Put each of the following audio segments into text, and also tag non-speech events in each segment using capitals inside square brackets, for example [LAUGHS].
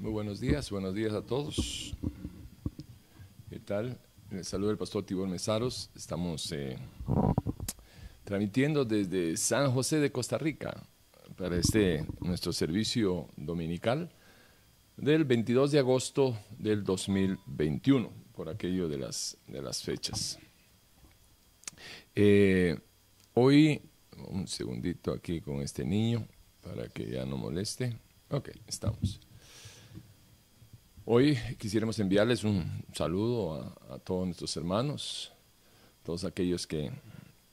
Muy buenos días, buenos días a todos. ¿Qué tal? Les saluda el pastor Tibor Mesaros. Estamos eh, transmitiendo desde San José de Costa Rica para este nuestro servicio dominical del 22 de agosto del 2021, por aquello de las, de las fechas. Eh, hoy, un segundito aquí con este niño para que ya no moleste. Ok, estamos. Hoy quisiéramos enviarles un saludo a, todos nuestros hermanos, todos aquellos que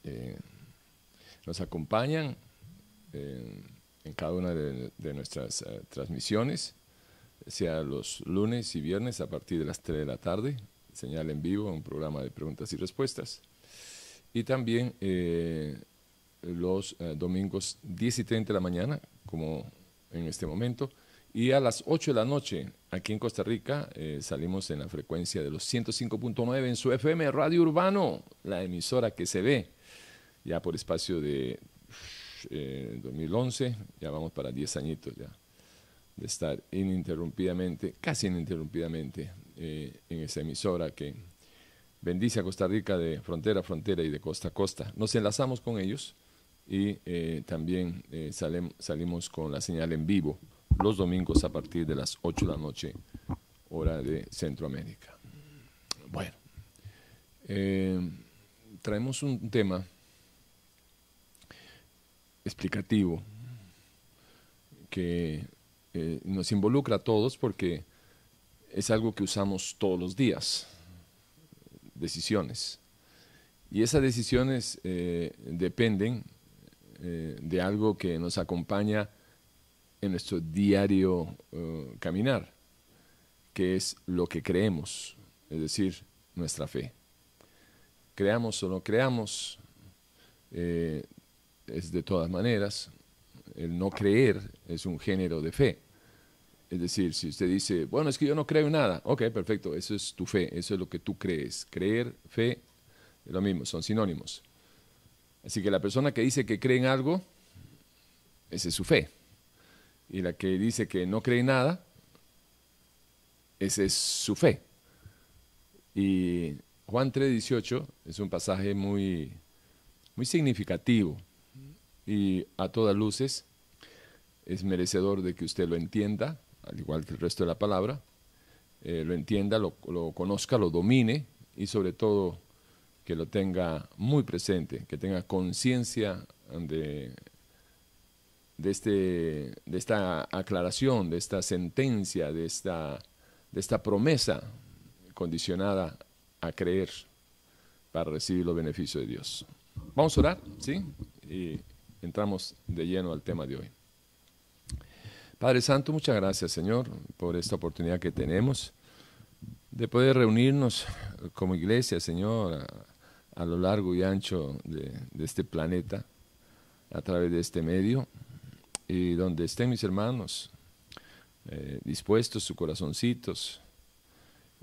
eh, nos acompañan eh, en cada una de, nuestras eh, transmisiones, sea los lunes y viernes a partir de las 3 de la tarde, señal en vivo, un programa de preguntas y respuestas, y también los domingos 10 y 30 de la mañana, como en este momento, y a las 8 de la noche, aquí en Costa Rica, eh, salimos en la frecuencia de los 105.9 en su FM Radio Urbano, la emisora que se ve ya por espacio de 2011, eh, ya vamos para 10 añitos ya, de estar ininterrumpidamente, casi ininterrumpidamente eh, en esa emisora que bendice a Costa Rica de frontera a frontera y de costa a costa. Nos enlazamos con ellos y también salimos con la señal en vivo los domingos a partir de las 8 de la noche, hora de Centroamérica. Bueno, eh, traemos un tema explicativo que eh, nos involucra a todos porque es algo que usamos todos los días, decisiones. Y esas decisiones eh, dependen de algo que nos acompaña en nuestro diario eh, caminar, que es lo que creemos, es decir, nuestra fe. Creamos o no creamos, eh, es de todas maneras, el no creer es un género de fe. Es decir, si usted dice, bueno, es que yo no creo en nada, ok, perfecto, eso es tu fe, eso es lo que tú crees. Creer, fe, es lo mismo, son sinónimos. Así que la persona que dice que cree en algo, esa es su fe y la que dice que no cree nada, esa es su fe. Y Juan 3:18 es un pasaje muy, muy significativo y a todas luces es merecedor de que usted lo entienda, al igual que el resto de la palabra, eh, lo entienda, lo, lo conozca, lo domine y sobre todo que lo tenga muy presente, que tenga conciencia de de, este, de esta aclaración, de esta sentencia, de esta, de esta promesa condicionada a creer para recibir los beneficios de Dios. Vamos a orar, ¿sí? Y entramos de lleno al tema de hoy. Padre Santo, muchas gracias, Señor, por esta oportunidad que tenemos de poder reunirnos como iglesia, Señor, a, lo largo y ancho de, de este planeta, a través de este medio y donde estén mis hermanos eh, dispuestos, sus corazoncitos,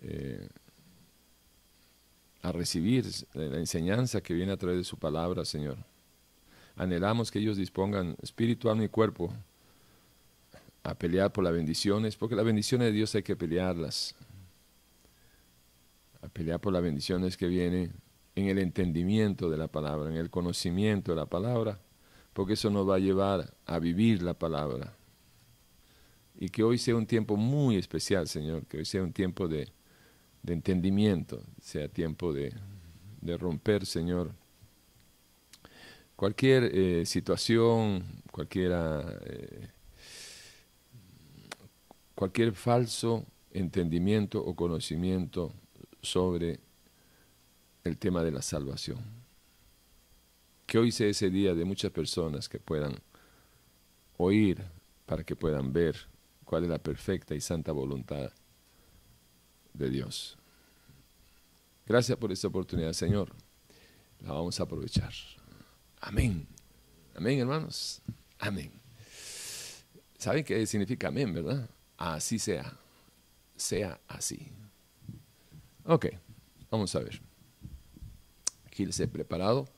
eh, a recibir la enseñanza que viene a través de su palabra, Señor. Anhelamos que ellos dispongan espíritu, alma y cuerpo a pelear por las bendiciones, porque las bendiciones de Dios hay que pelearlas. A pelear por las bendiciones que vienen en el entendimiento de la palabra, en el conocimiento de la palabra porque eso nos va a llevar a vivir la palabra. Y que hoy sea un tiempo muy especial, Señor, que hoy sea un tiempo de, entendimiento, sea tiempo de, romper, Señor, cualquier eh, situación, cualquiera, eh, cualquier falso entendimiento o conocimiento sobre el tema de la salvación. Que hoy sea ese día de muchas personas que puedan oír para que puedan ver cuál es la perfecta y santa voluntad de Dios. Gracias por esta oportunidad, Señor. La vamos a aprovechar. Amén. Amén, hermanos. Amén. ¿Saben qué significa amén, verdad? Así sea. Sea así. Ok, vamos a ver. Les he preparado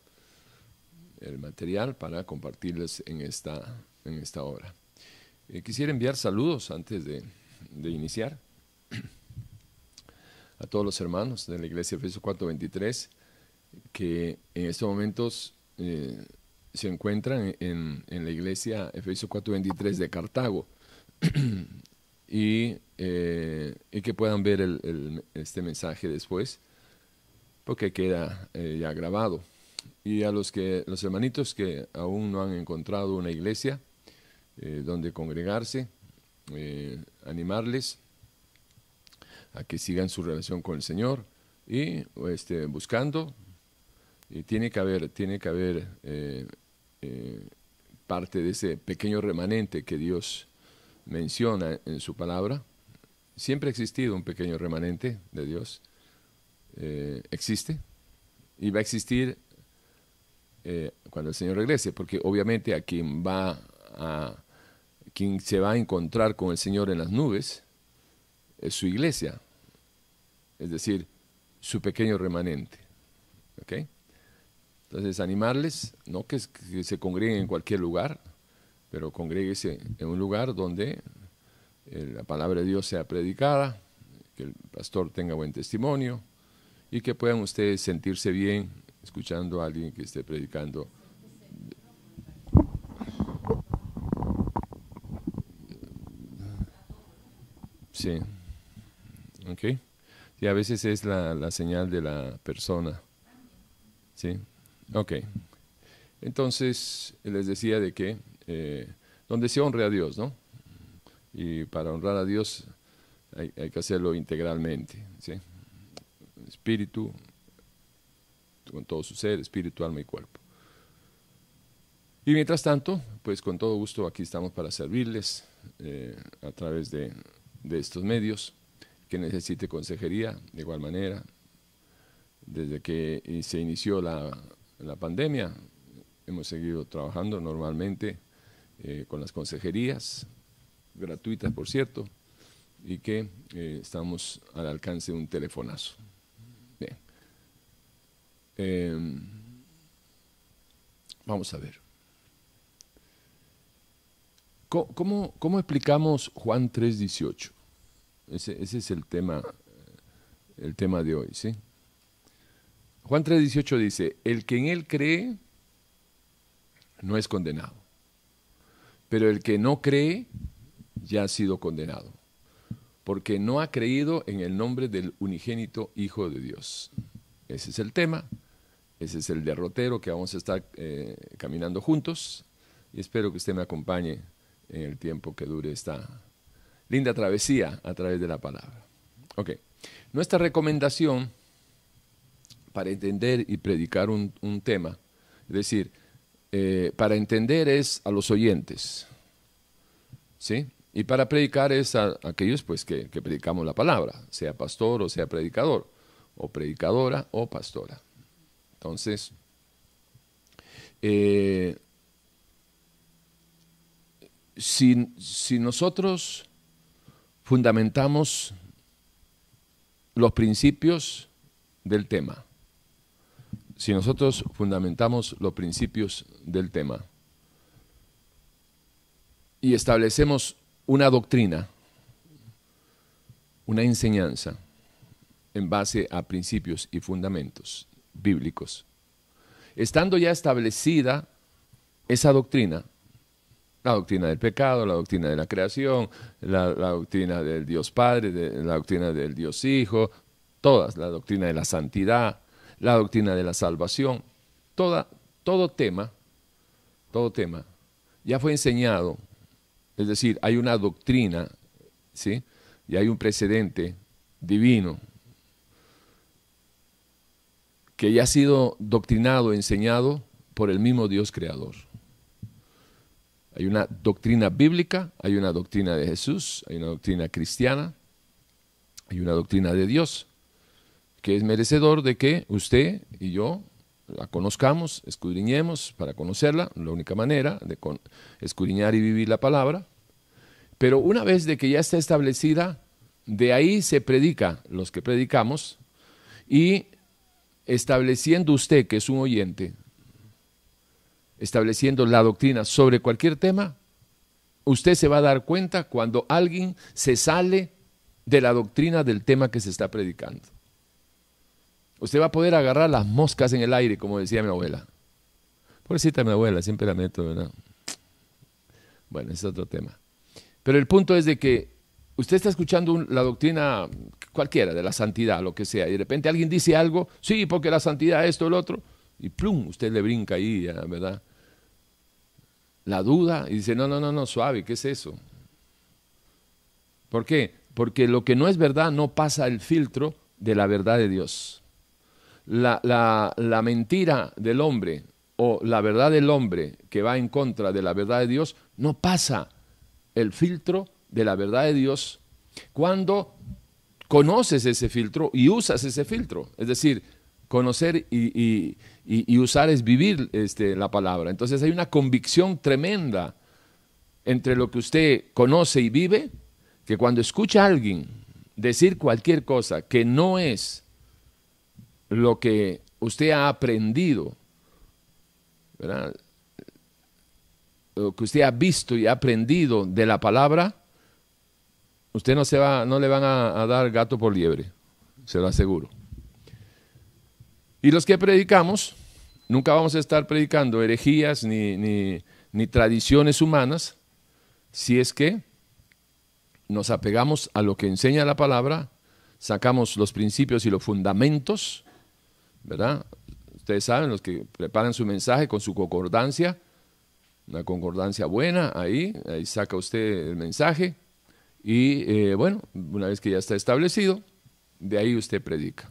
el material para compartirles en esta, en esta hora. Eh, quisiera enviar saludos antes de, de iniciar. A todos los hermanos de la iglesia Efesios 4:23 que en estos momentos eh, se encuentran en, la iglesia Efesios 4:23 de Cartago [CLEARS THROAT] y, eh, y, que puedan ver este mensaje después porque queda ya grabado. Y a los, que, los hermanitos que aún no han encontrado una iglesia donde congregarse, animarles a que sigan su relación con el Señor y este, buscando y tiene que haber, tiene que haber eh, eh, parte de ese pequeño remanente que Dios menciona en su palabra. Siempre ha existido un pequeño remanente de Dios. Eh, existe y va a existir cuando el Señor regrese, porque obviamente a quien va a quien se va a encontrar con el Señor en las nubes es su iglesia, es decir, su pequeño remanente. ¿okay? Entonces, animarles, no que, se congreguen en cualquier lugar, pero congréguese en un lugar donde eh, la palabra de Dios sea predicada, que el pastor tenga buen testimonio y que puedan ustedes sentirse bien escuchando a alguien que esté predicando. Sí. Ok. Y a veces es la, la señal de la persona. Sí. Ok. Entonces, les decía de que eh, donde se honre a Dios, ¿no? Y para honrar a Dios hay, que hacerlo integralmente, ¿sí? Espíritu, con todo su ser, espíritu, alma y cuerpo. Y mientras tanto, pues con todo gusto aquí estamos para servirles eh, a través de, de estos medios. Que necesite consejería, de igual manera, desde que se inició la, la pandemia. Hemos seguido trabajando normalmente eh, con las consejerías, gratuitas por cierto, y que eh, estamos al alcance de un telefonazo. Em, vamos a ver. ¿Cómo, cómo, explicamos Juan 3.18? Ese, ese es el tema, el tema de hoy, ¿sí? Juan 3:18 dice, el que en él cree no es condenado, pero el que no cree ya ha sido condenado, porque no ha creído en el nombre del unigénito Hijo de Dios. Ese es el tema, ese es el derrotero que vamos a estar eh, caminando juntos y espero que usted me acompañe en el tiempo que dure esta linda travesía a través de la palabra. Ok, nuestra recomendación para entender y predicar un, tema. Es decir, eh, para entender es a los oyentes, ¿sí? Y para predicar es a, aquellos pues, que, predicamos la palabra, sea pastor o sea predicador, o predicadora o pastora. Entonces, eh, si, si nosotros fundamentamos los principios del tema, si nosotros fundamentamos los principios del tema y establecemos una doctrina, una enseñanza en base a principios y fundamentos bíblicos, estando ya establecida esa doctrina, la doctrina del pecado, la doctrina de la creación, la, doctrina del Dios Padre, la doctrina del Dios Hijo, todas, la doctrina de la santidad, la doctrina de la salvación, toda, todo tema, todo tema, ya fue enseñado, es decir, hay una doctrina, ¿sí? Y hay un precedente divino que ya ha sido doctrinado, enseñado por el mismo Dios creador. Hay una doctrina bíblica, hay una doctrina de Jesús, hay una doctrina cristiana, hay una doctrina de Dios que es merecedor de que usted y yo la conozcamos, escudriñemos para conocerla, la única manera de escudriñar y vivir la palabra. Pero una vez de que ya está establecida, de ahí se predica los que predicamos y estableciendo usted que es un oyente, estableciendo la doctrina sobre cualquier tema, usted se va a dar cuenta cuando alguien se sale de la doctrina del tema que se está predicando. Usted va a poder agarrar las moscas en el aire, como decía mi abuela. Pobrecita mi abuela, siempre la meto, ¿verdad? Bueno, es otro tema. Pero el punto es de que usted está escuchando la doctrina cualquiera, de la santidad, lo que sea, y de repente alguien dice algo, sí, porque la santidad, esto, el otro, y plum, usted le brinca ahí, ¿verdad? La duda, y dice, no, no, no, no, suave, ¿qué es eso? ¿Por qué? Porque lo que no es verdad no pasa el filtro de la verdad de Dios. La, la, la mentira del hombre o la verdad del hombre que va en contra de la verdad de Dios no pasa el filtro de la verdad de Dios cuando conoces ese filtro y usas ese filtro. Es decir, conocer y, usar es vivir este, la palabra. Entonces hay una convicción tremenda entre lo que usted conoce y vive, que cuando escucha a alguien decir cualquier cosa que no es lo que usted ha aprendido, lo que usted ha visto y ha aprendido de la palabra, usted no, se va, no le van a, dar gato por liebre, se lo aseguro. Y los que predicamos, nunca vamos a estar predicando herejías ni, ni, tradiciones humanas, si es que nos apegamos a lo que enseña la palabra, sacamos los principios y los fundamentos, ¿verdad? Ustedes saben, los que preparan su mensaje con su concordancia, una concordancia buena, ahí, ahí saca usted el mensaje, y eh, bueno, una vez que ya está establecido, de ahí usted predica.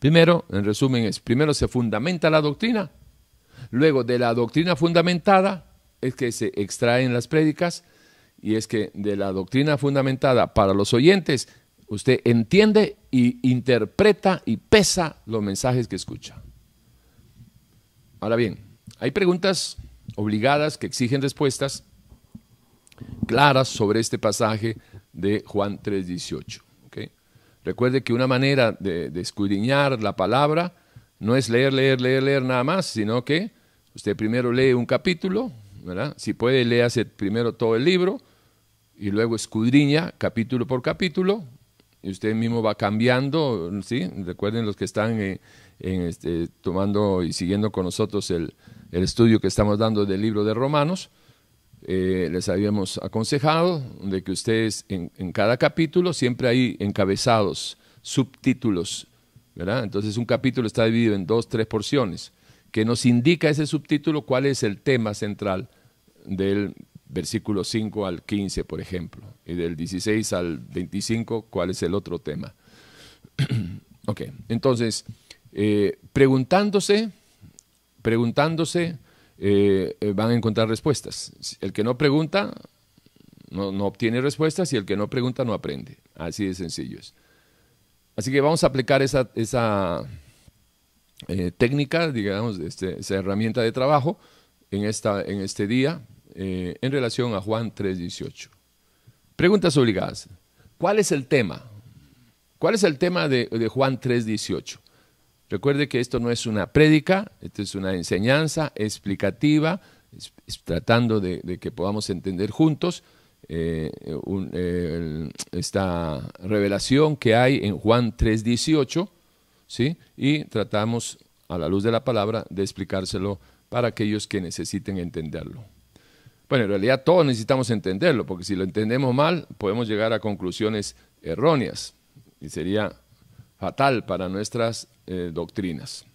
Primero, en resumen, es, primero se fundamenta la doctrina, luego de la doctrina fundamentada es que se extraen las prédicas y es que de la doctrina fundamentada para los oyentes, usted entiende y interpreta y pesa los mensajes que escucha. Ahora bien, hay preguntas obligadas que exigen respuestas claras sobre este pasaje de Juan 3.18. Recuerde que una manera de, escudriñar la palabra no es leer, leer, leer, leer nada más, sino que usted primero lee un capítulo, ¿verdad? Si puede, léase primero todo el libro y luego escudriña capítulo por capítulo y usted mismo va cambiando, ¿sí? Recuerden los que están en, este, tomando y siguiendo con nosotros el estudio que estamos dando del libro de Romanos, eh, les habíamos aconsejado de que ustedes en, cada capítulo siempre hay encabezados, subtítulos, ¿verdad? Entonces un capítulo está dividido en dos, tres porciones, que nos indica ese subtítulo cuál es el tema central del versículo 5 al 15, por ejemplo, y del 16 al 25, cuál es el otro tema. [CLEARS THROAT] ok, entonces, eh, preguntándose, preguntándose, eh, eh, van a encontrar respuestas. El que no pregunta no, obtiene respuestas y el que no pregunta no aprende. Así de sencillo es. Así que vamos a aplicar esa, esa eh, técnica, digamos, este, esa herramienta de trabajo en, esta, en este día en relación a Juan 3.18. Preguntas obligadas. ¿Cuál es el tema? ¿Cuál es el tema de, de Juan 3.18? Recuerde que esto no es una prédica, esto es una enseñanza explicativa, tratando de, que podamos entender juntos eh, esta revelación que hay en Juan 3.18, ¿sí? y tratamos a la luz de la palabra de explicárselo para aquellos que necesiten entenderlo. Bueno, en realidad todos necesitamos entenderlo, porque si lo entendemos mal podemos llegar a conclusiones erróneas y sería fatal para nuestras eh, doctrinas.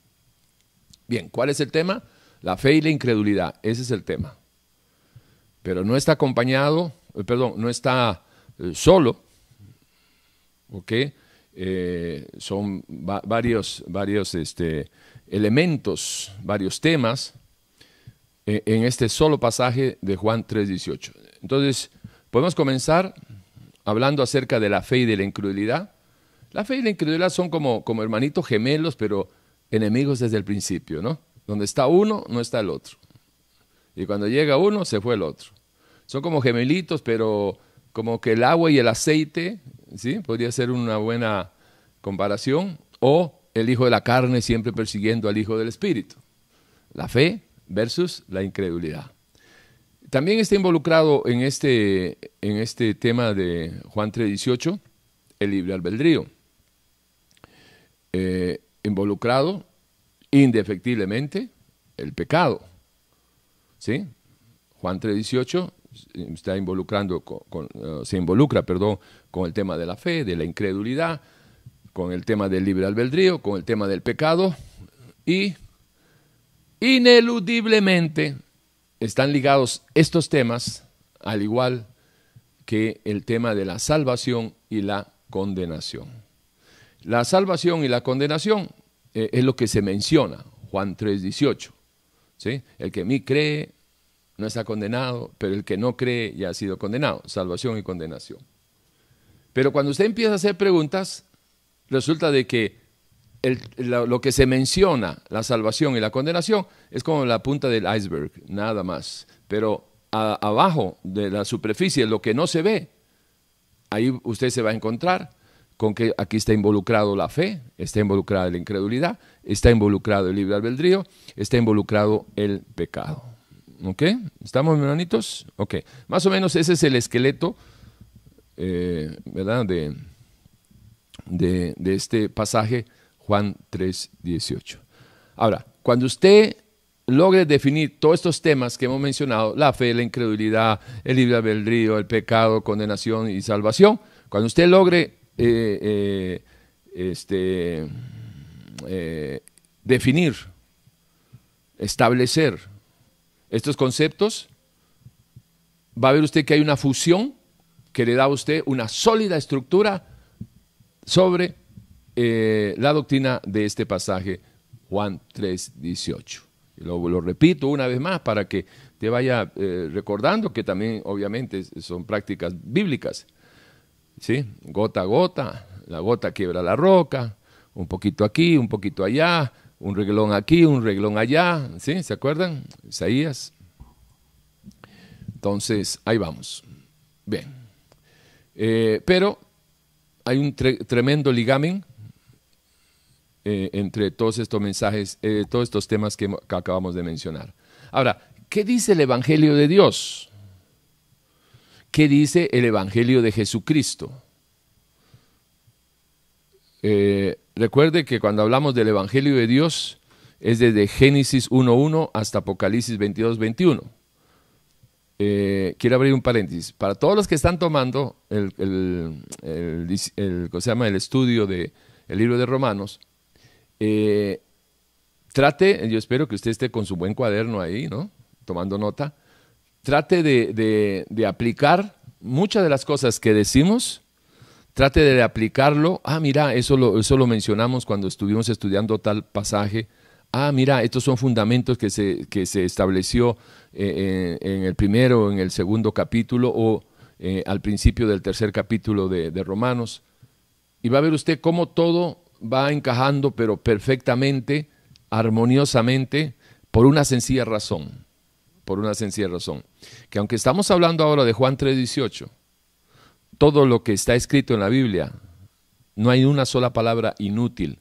Bien, ¿cuál es el tema? La fe y la incredulidad, ese es el tema. Pero no está acompañado, eh, perdón, no está eh, solo, ¿ok? son varios, varios este, elementos, varios temas en este solo pasaje de Juan 3.18. Entonces, podemos comenzar hablando acerca de la fe y de la incredulidad la fe y la incredulidad son como, como hermanitos gemelos, pero enemigos desde el principio, ¿no? Donde está uno, no está el otro. Y cuando llega uno, se fue el otro. Son como gemelitos, pero como que el agua y el aceite, ¿sí? Podría ser una buena comparación. O el hijo de la carne siempre persiguiendo al hijo del espíritu. La fe versus la incredulidad. También está involucrado en este, en este tema de Juan 3:18 el libre albedrío. Eh, involucrado indefectiblemente el pecado. ¿Sí? Juan 3:18 está involucrando con, eh, se involucra, perdón, con el tema de la fe, de la incredulidad, con el tema del libre albedrío, con el tema del pecado y ineludiblemente están ligados estos temas al igual que el tema de la salvación y la condenación. La salvación y la condenación eh, es lo que se menciona, Juan 3:18. ¿sí? El que en mí cree no está condenado, pero el que no cree ya ha sido condenado, salvación y condenación. Pero cuando usted empieza a hacer preguntas, resulta de que lo, que se menciona, la salvación y la condenación, es como la punta del iceberg, nada más. Pero abajo de la superficie, lo que no se ve, ahí usted se va a encontrar con que aquí está involucrado la fe, está involucrada la incredulidad, está involucrado el libre albedrío, está involucrado el pecado. ¿Ok? ¿Estamos, hermanitos? Ok. Más o menos ese es el esqueleto, eh, ¿verdad? De, de, de, este pasaje, Juan 3, 18. Ahora, cuando usted logre definir todos estos temas que hemos mencionado, la fe, la incredulidad, el libre albedrío, el pecado, condenación y salvación, cuando usted logre eh, eh, este, eh, definir, establecer estos conceptos, va a ver usted que hay una fusión que le da a usted una sólida estructura sobre la doctrina de este pasaje, Juan 3, 18. Lo, lo, repito una vez más para que te vaya recordando que también obviamente son prácticas bíblicas. ¿Sí? Gota a gota, la gota quiebra la roca, un poquito aquí, un poquito allá, un reglón aquí, un reglón allá, ¿sí? ¿Se acuerdan? Isaías. Entonces, ahí vamos. Bien. Eh, pero hay un tremendo ligamen eh, entre todos estos mensajes, eh, todos estos temas que acabamos de mencionar. Ahora, ¿qué dice el Evangelio de Dios? ¿Qué dice el Evangelio de Jesucristo? Eh, recuerde que cuando hablamos del Evangelio de Dios es desde Génesis 1.1 hasta Apocalipsis 22.21. Eh, quiero abrir un paréntesis. Para todos los que están tomando el, se llama? el estudio del libro de Romanos, eh, trate, yo espero que usted esté con su buen cuaderno ahí, ¿no? Tomando nota trate de, aplicar muchas de las cosas que decimos, trate de aplicarlo. Ah, mira, eso lo, mencionamos cuando estuvimos estudiando tal pasaje. Ah, mira, estos son fundamentos que se, estableció eh, en, el primero, en el segundo capítulo o eh, al principio del tercer capítulo de Romanos. Y va a ver usted cómo todo va encajando, pero perfectamente, armoniosamente, por una sencilla razón por una sencilla razón, que aunque estamos hablando ahora de Juan 3:18, todo lo que está escrito en la Biblia, no hay una sola palabra inútil.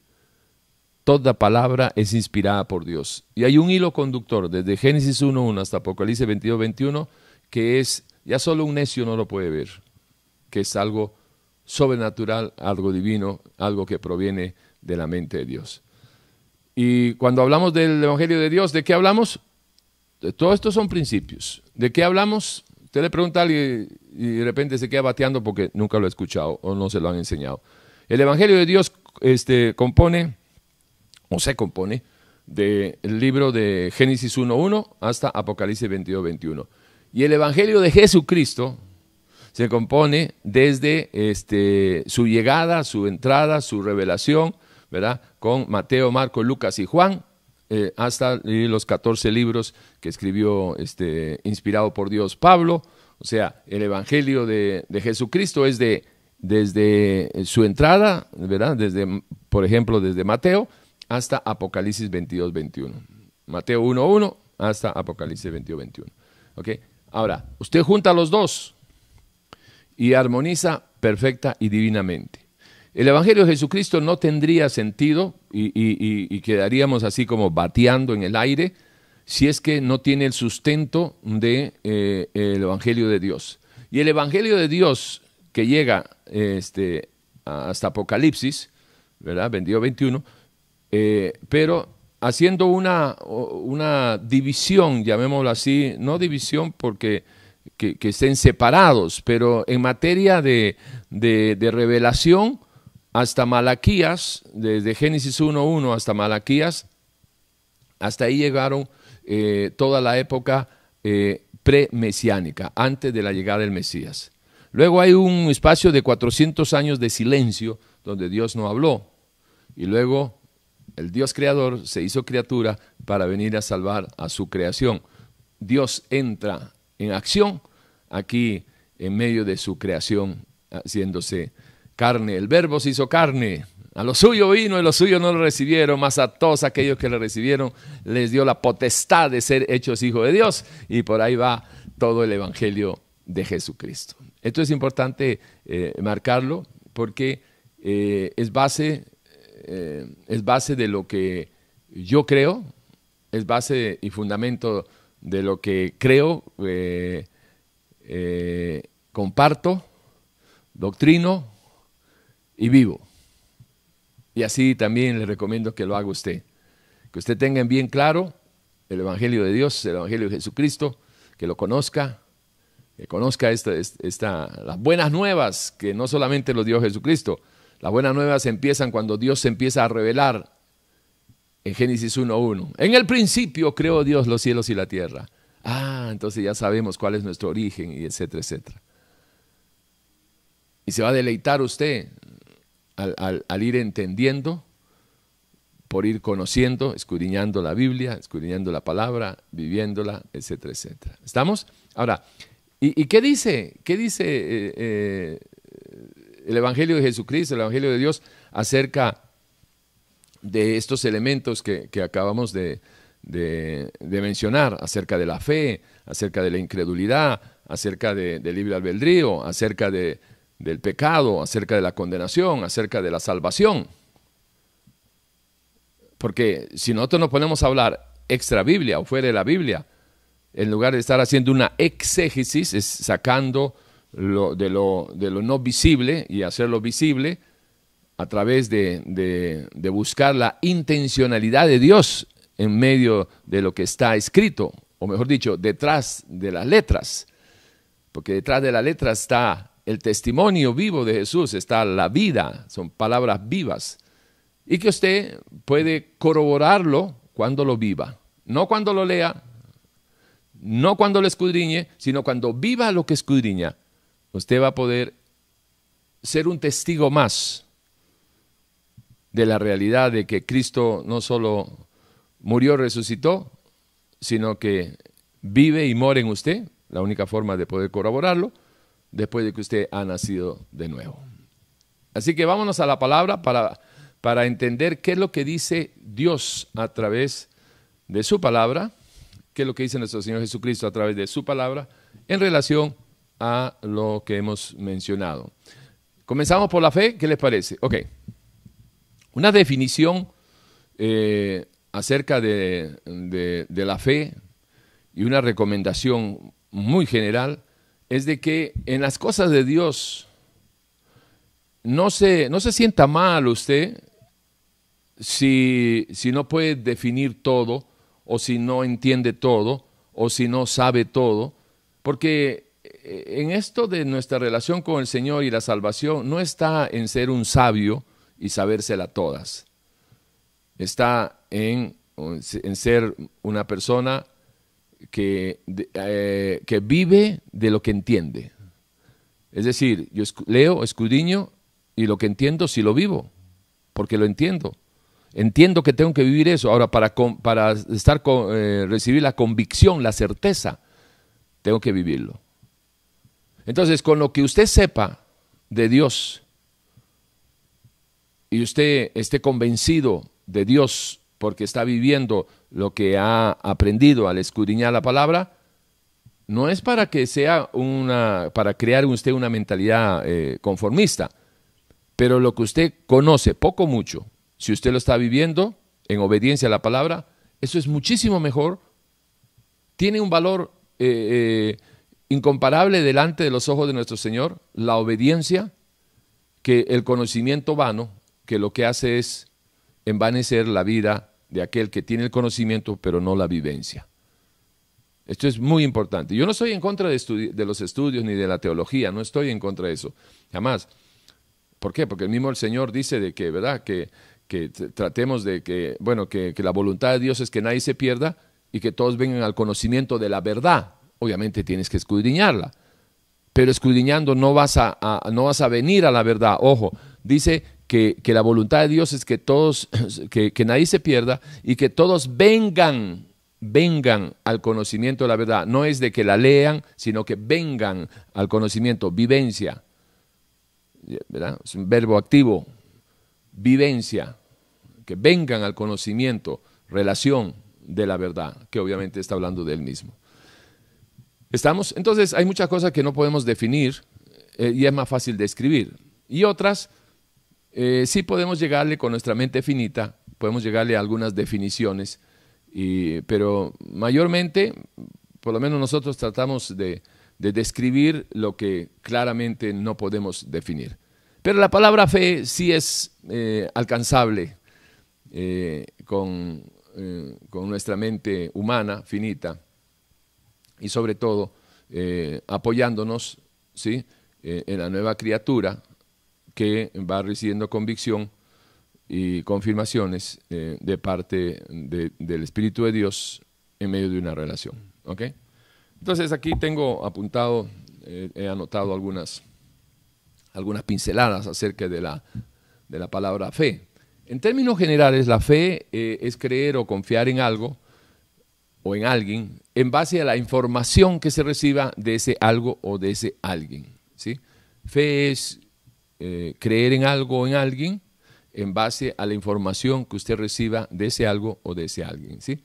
Toda palabra es inspirada por Dios. Y hay un hilo conductor desde Génesis 1.1 hasta Apocalipsis 22.21 que es, ya solo un necio no lo puede ver, que es algo sobrenatural, algo divino, algo que proviene de la mente de Dios. Y cuando hablamos del Evangelio de Dios, ¿de qué hablamos? Todo esto son principios. ¿De qué hablamos? Usted le pregunta a alguien y de repente se queda bateando porque nunca lo ha escuchado o no se lo han enseñado. El Evangelio de Dios este, compone, o se compone, del libro de Génesis 1.1 hasta Apocalipsis 22.21. Y el Evangelio de Jesucristo se compone desde este, su llegada, su entrada, su revelación, ¿verdad? Con Mateo, Marcos, Lucas y Juan, eh, hasta los 14 libros que escribió este, inspirado por Dios Pablo. O sea, el Evangelio de, Jesucristo es de, desde su entrada, ¿verdad? Desde, por ejemplo, desde Mateo hasta Apocalipsis 22, 21. Mateo 1, 1 hasta Apocalipsis 22, 21. ¿Ok? Ahora, usted junta los dos y armoniza perfecta y divinamente. El Evangelio de Jesucristo no tendría sentido y, quedaríamos así como bateando en el aire si es que no tiene el sustento del de, eh, el Evangelio de Dios. Y el Evangelio de Dios que llega este, hasta Apocalipsis, ¿verdad? 22, 21, eh, pero haciendo una, una división, llamémoslo así, no división porque que, estén separados, pero en materia de, de, revelación, hasta Malaquías, desde Génesis 1.1 hasta Malaquías, hasta ahí llegaron eh, toda la época eh, pre-mesiánica, antes de la llegada del Mesías. Luego hay un espacio de 400 años de silencio donde Dios no habló. Y luego el Dios creador se hizo criatura para venir a salvar a su creación. Dios entra en acción aquí en medio de su creación, haciéndose carne. El verbo se hizo carne. A lo suyo vino y los suyos no lo recibieron, más a todos aquellos que le recibieron les dio la potestad de ser hechos hijos de Dios. Y por ahí va todo el Evangelio de Jesucristo. Esto es importante eh, marcarlo porque eh, es, base, eh, es base de lo que yo creo, es base y fundamento de lo que creo, comparto, doctrino y vivo. Y así también le recomiendo que lo haga usted. Que usted tenga bien claro el Evangelio de Dios, el Evangelio de Jesucristo, que lo conozca, que conozca esta, esta, las buenas nuevas que no solamente los dio Jesucristo, las buenas nuevas empiezan cuando Dios se empieza a revelar en Génesis 1.1. En el principio creó Dios los cielos y la tierra. Ah, entonces ya sabemos cuál es nuestro origen y etcétera, etcétera. Y se va a deleitar usted al, ir entendiendo, por ir conociendo, escudriñando la Biblia, escudriñando la palabra, viviéndola, etcétera, etcétera. ¿Estamos? Ahora, ¿y, qué dice? ¿Qué dice eh, eh, el Evangelio de Jesucristo, el Evangelio de Dios acerca de estos elementos que, acabamos de, mencionar, acerca de la fe, acerca de la incredulidad, acerca del libre albedrío, acerca de, del pecado, acerca de la condenación, acerca de la salvación. Porque si nosotros nos ponemos a hablar extra Biblia o fuera de la Biblia, en lugar de estar haciendo una exégesis, es sacando de, lo, de, lo, no visible y hacerlo visible a través de, de buscar la intencionalidad de Dios en medio de lo que está escrito, o mejor dicho, detrás de las letras. Porque detrás de la letra está el testimonio vivo de Jesús, está la vida, son palabras vivas. Y que usted puede corroborarlo cuando lo viva. No cuando lo lea, no cuando lo escudriñe, sino cuando viva lo que escudriña. Usted va a poder ser un testigo más de la realidad de que Cristo no solo murió, resucitó, sino que vive y mora en usted, la única forma de poder corroborarlo, después de que usted ha nacido de nuevo. Así que vámonos a la palabra para, para entender qué es lo que dice Dios a través de su palabra, qué es lo que dice nuestro Señor Jesucristo a través de su palabra en relación a lo que hemos mencionado. Comenzamos por la fe, ¿qué les parece? Ok. Una definición eh, acerca de, de la fe y una recomendación muy general es de que en las cosas de Dios no se, no se sienta mal usted si, si no puede definir todo o si no entiende todo o si no sabe todo, porque en esto de nuestra relación con el Señor y la salvación no está en ser un sabio y sabérsela todas, está en, en ser una persona que, eh, que vive de lo que entiende. Es decir, yo leo, escudriño y lo que entiendo sí lo vivo, porque lo entiendo. Entiendo que tengo que vivir eso. Ahora, para, para estar eh, recibir la convicción, la certeza, tengo que vivirlo. Entonces, con lo que usted sepa de Dios y usted esté convencido de Dios porque está viviendo lo que ha aprendido al escudriñar la palabra, no es para que sea una, para crear usted una mentalidad eh, conformista, pero lo que usted conoce, poco mucho, si usted lo está viviendo en obediencia a la palabra, eso es muchísimo mejor tiene un valor eh, eh, incomparable delante de los ojos de nuestro Señor, la obediencia, que el conocimiento vano, que lo que hace es envanecer la vida de aquel que tiene el conocimiento, pero no la vivencia. Esto es muy importante. Yo no estoy en contra de, los estudios ni de la teología, no estoy en contra de eso, jamás. ¿Por qué? Porque el mismo el Señor dice de que, ¿verdad? Que, tratemos de que, bueno, que, que la voluntad de Dios es que nadie se pierda y que todos vengan al conocimiento de la verdad. Obviamente tienes que escudriñarla, pero escudriñando no vas a, no vas a venir a la verdad. Ojo, dice que, la voluntad de Dios es que todos, [CLEARS THROAT] que, que nadie se pierda y que todos vengan vengan al conocimiento de la verdad. No es de que la lean, sino que vengan al conocimiento, vivencia. ¿verdad? Es un verbo activo, vivencia. Que vengan al conocimiento, relación de la verdad, que obviamente está hablando de él mismo. ¿Estamos? Entonces hay muchas cosas que no podemos definir eh, y es más fácil de escribir. Y otras eh, sí podemos llegarle con nuestra mente finita, podemos llegarle a algunas definiciones pero mayormente, por lo menos nosotros tratamos de, describir lo que claramente no podemos definir. Pero la palabra fe sí es eh, alcanzable eh, con, con, nuestra mente humana, finita, y sobre todo apoyándonos ¿sí? en la nueva criatura que va recibiendo convicción y confirmaciones eh, de parte del Espíritu de Dios en medio de una relación. Entonces aquí tengo apuntado, eh, he anotado algunas, algunas pinceladas acerca de la, de la palabra fe. En términos generales, la fe eh, es creer o confiar en algo o en alguien en base a la información que se reciba de ese algo o de ese alguien. ¿sí? Fe es creer en algo o en alguien en base a la información que usted reciba de ese algo o de ese alguien. ¿sí?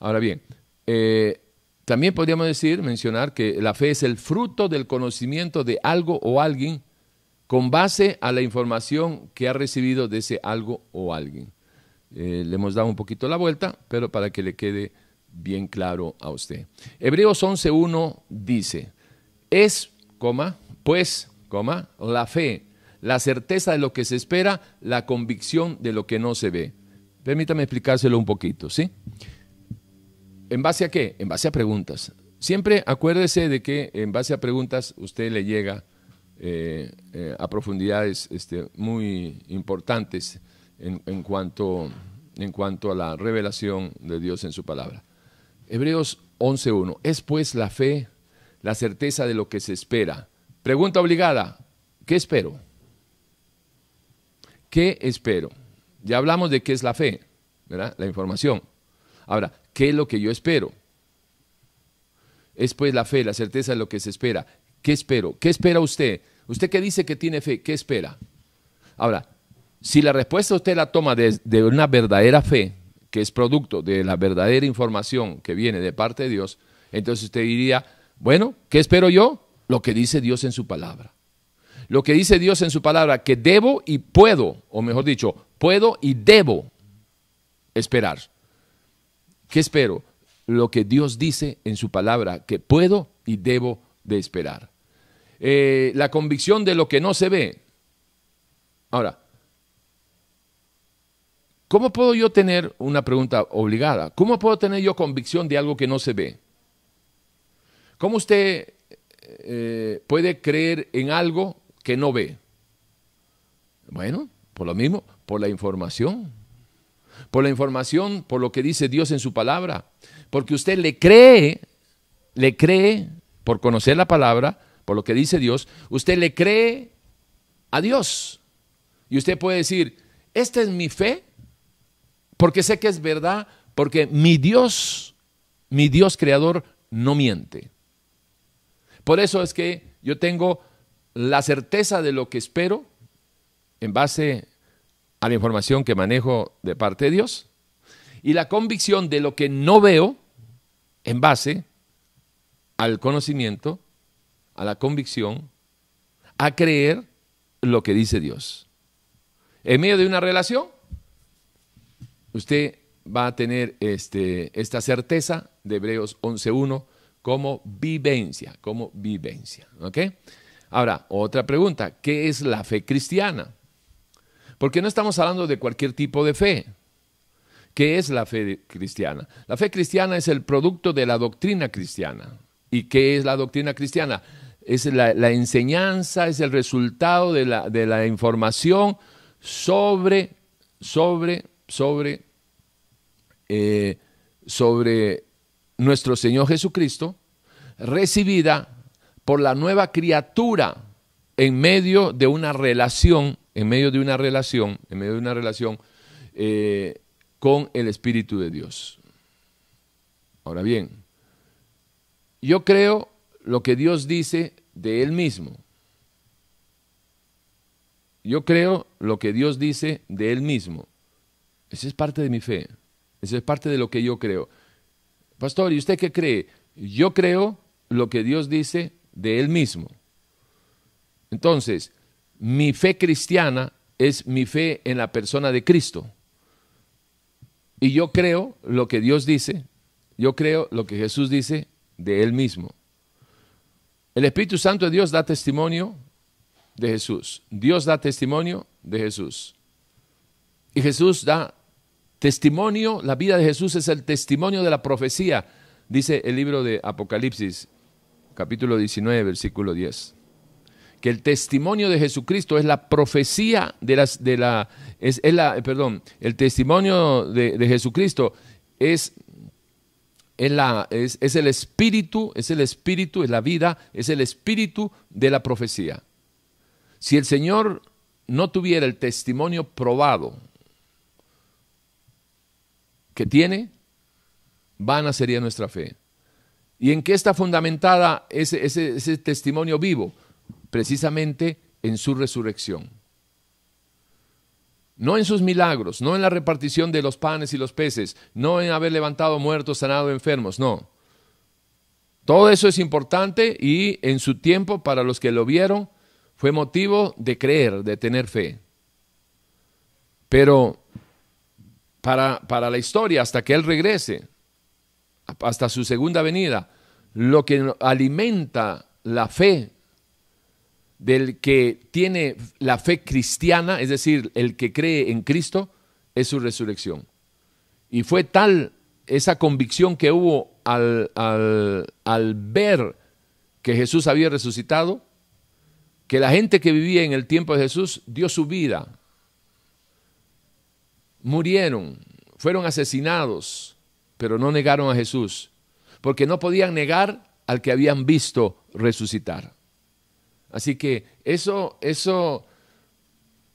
Ahora bien, eh, también podríamos decir, mencionar que la fe es el fruto del conocimiento de algo o alguien con base a la información que ha recibido de ese algo o alguien. Eh, le hemos dado un poquito la vuelta, pero para que le quede bien claro a usted. Hebreos 11.1 dice, es, coma, pues, coma, la fe la certeza de lo que se espera, la convicción de lo que no se ve. Permítame explicárselo un poquito, ¿sí? ¿En base a qué? En base a preguntas. Siempre acuérdese de que en base a preguntas usted le llega eh, eh, a profundidades este, muy importantes en, cuanto, en cuanto a la revelación de Dios en su palabra. Hebreos 11.1. Es pues la fe, la certeza de lo que se espera. Pregunta obligada, ¿qué espero? ¿Qué espero? Ya hablamos de qué es la fe, ¿verdad? La información. Ahora, ¿qué es lo que yo espero? Es pues la fe, la certeza de lo que se espera. ¿Qué espero? ¿Qué espera usted? Usted que dice que tiene fe, ¿qué espera? Ahora, si la respuesta usted la toma de, de una verdadera fe, que es producto de la verdadera información que viene de parte de Dios, entonces usted diría, bueno, ¿qué espero yo? Lo que dice Dios en su palabra lo que dice Dios en su palabra, que debo y puedo, o mejor dicho, puedo y debo esperar. ¿Qué espero? Lo que Dios dice en su palabra, que puedo y debo de esperar. Eh, la convicción de lo que no se ve. Ahora, ¿cómo puedo yo tener una pregunta obligada? ¿Cómo puedo tener yo convicción de algo que no se ve? ¿Cómo usted eh, puede creer en algo que no ve? Bueno, por lo mismo, por la información. Por la información, por lo que dice Dios en su palabra. Porque usted le cree, le cree, por conocer la palabra, por lo que dice Dios, usted le cree a Dios. Y usted puede decir, esta es mi fe, porque sé que es verdad, porque mi Dios, mi Dios creador, no miente. Por eso es que yo tengo la certeza de lo que espero en base a la información que manejo de parte de Dios y la convicción de lo que no veo en base al conocimiento, a la convicción, a creer lo que dice Dios. En medio de una relación, usted va a tener este, esta certeza de Hebreos 11.1 como vivencia, como vivencia. ¿ok? Ahora, otra pregunta, ¿qué es la fe cristiana? Porque no estamos hablando de cualquier tipo de fe. ¿Qué es la fe cristiana? La fe cristiana es el producto de la doctrina cristiana. ¿Y qué es la doctrina cristiana? Es la, enseñanza, es el resultado de la, información sobre, sobre, sobre, eh, sobre nuestro Señor Jesucristo, recibida por la nueva criatura en medio de una relación, en medio de una relación, en medio de una relación eh, con el Espíritu de Dios. Ahora bien, yo creo lo que Dios dice de Él mismo. Yo creo lo que Dios dice de Él mismo. Esa es parte de mi fe. Esa es parte de lo que yo creo. Pastor, ¿y usted qué cree? Yo creo lo que Dios dice de Él mismo. Entonces, mi fe cristiana es mi fe en la persona de Cristo. Y yo creo lo que Dios dice, yo creo lo que Jesús dice de Él mismo. El Espíritu Santo de Dios da testimonio de Jesús. Dios da testimonio de Jesús. Y Jesús da testimonio, la vida de Jesús es el testimonio de la profecía, dice el libro de Apocalipsis, capítulo 19, versículo 10 que el testimonio de Jesucristo es la profecía de, las, de la, es, la, perdón, el testimonio de, Jesucristo es, es, la, es, es el espíritu, es el espíritu, es la vida, es el espíritu de la profecía. Si el Señor no tuviera el testimonio probado que tiene, vana sería nuestra fe. ¿Y en qué está fundamentada ese, testimonio vivo? precisamente en su resurrección. No en sus milagros, no en la repartición de los panes y los peces, no en haber levantado muertos, sanado enfermos, no. Todo eso es importante y en su tiempo, para los que lo vieron, fue motivo de creer, de tener fe. Pero para la historia, hasta que Él regrese, hasta su segunda venida, lo que alimenta la fe del que tiene la fe cristiana, es decir, el que cree en Cristo, es su resurrección. Y fue tal esa convicción que hubo al, al, ver que Jesús había resucitado, que la gente que vivía en el tiempo de Jesús dio su vida, murieron, fueron asesinados, pero no negaron a Jesús, porque no podían negar al que habían visto resucitar. Así que eso, eso,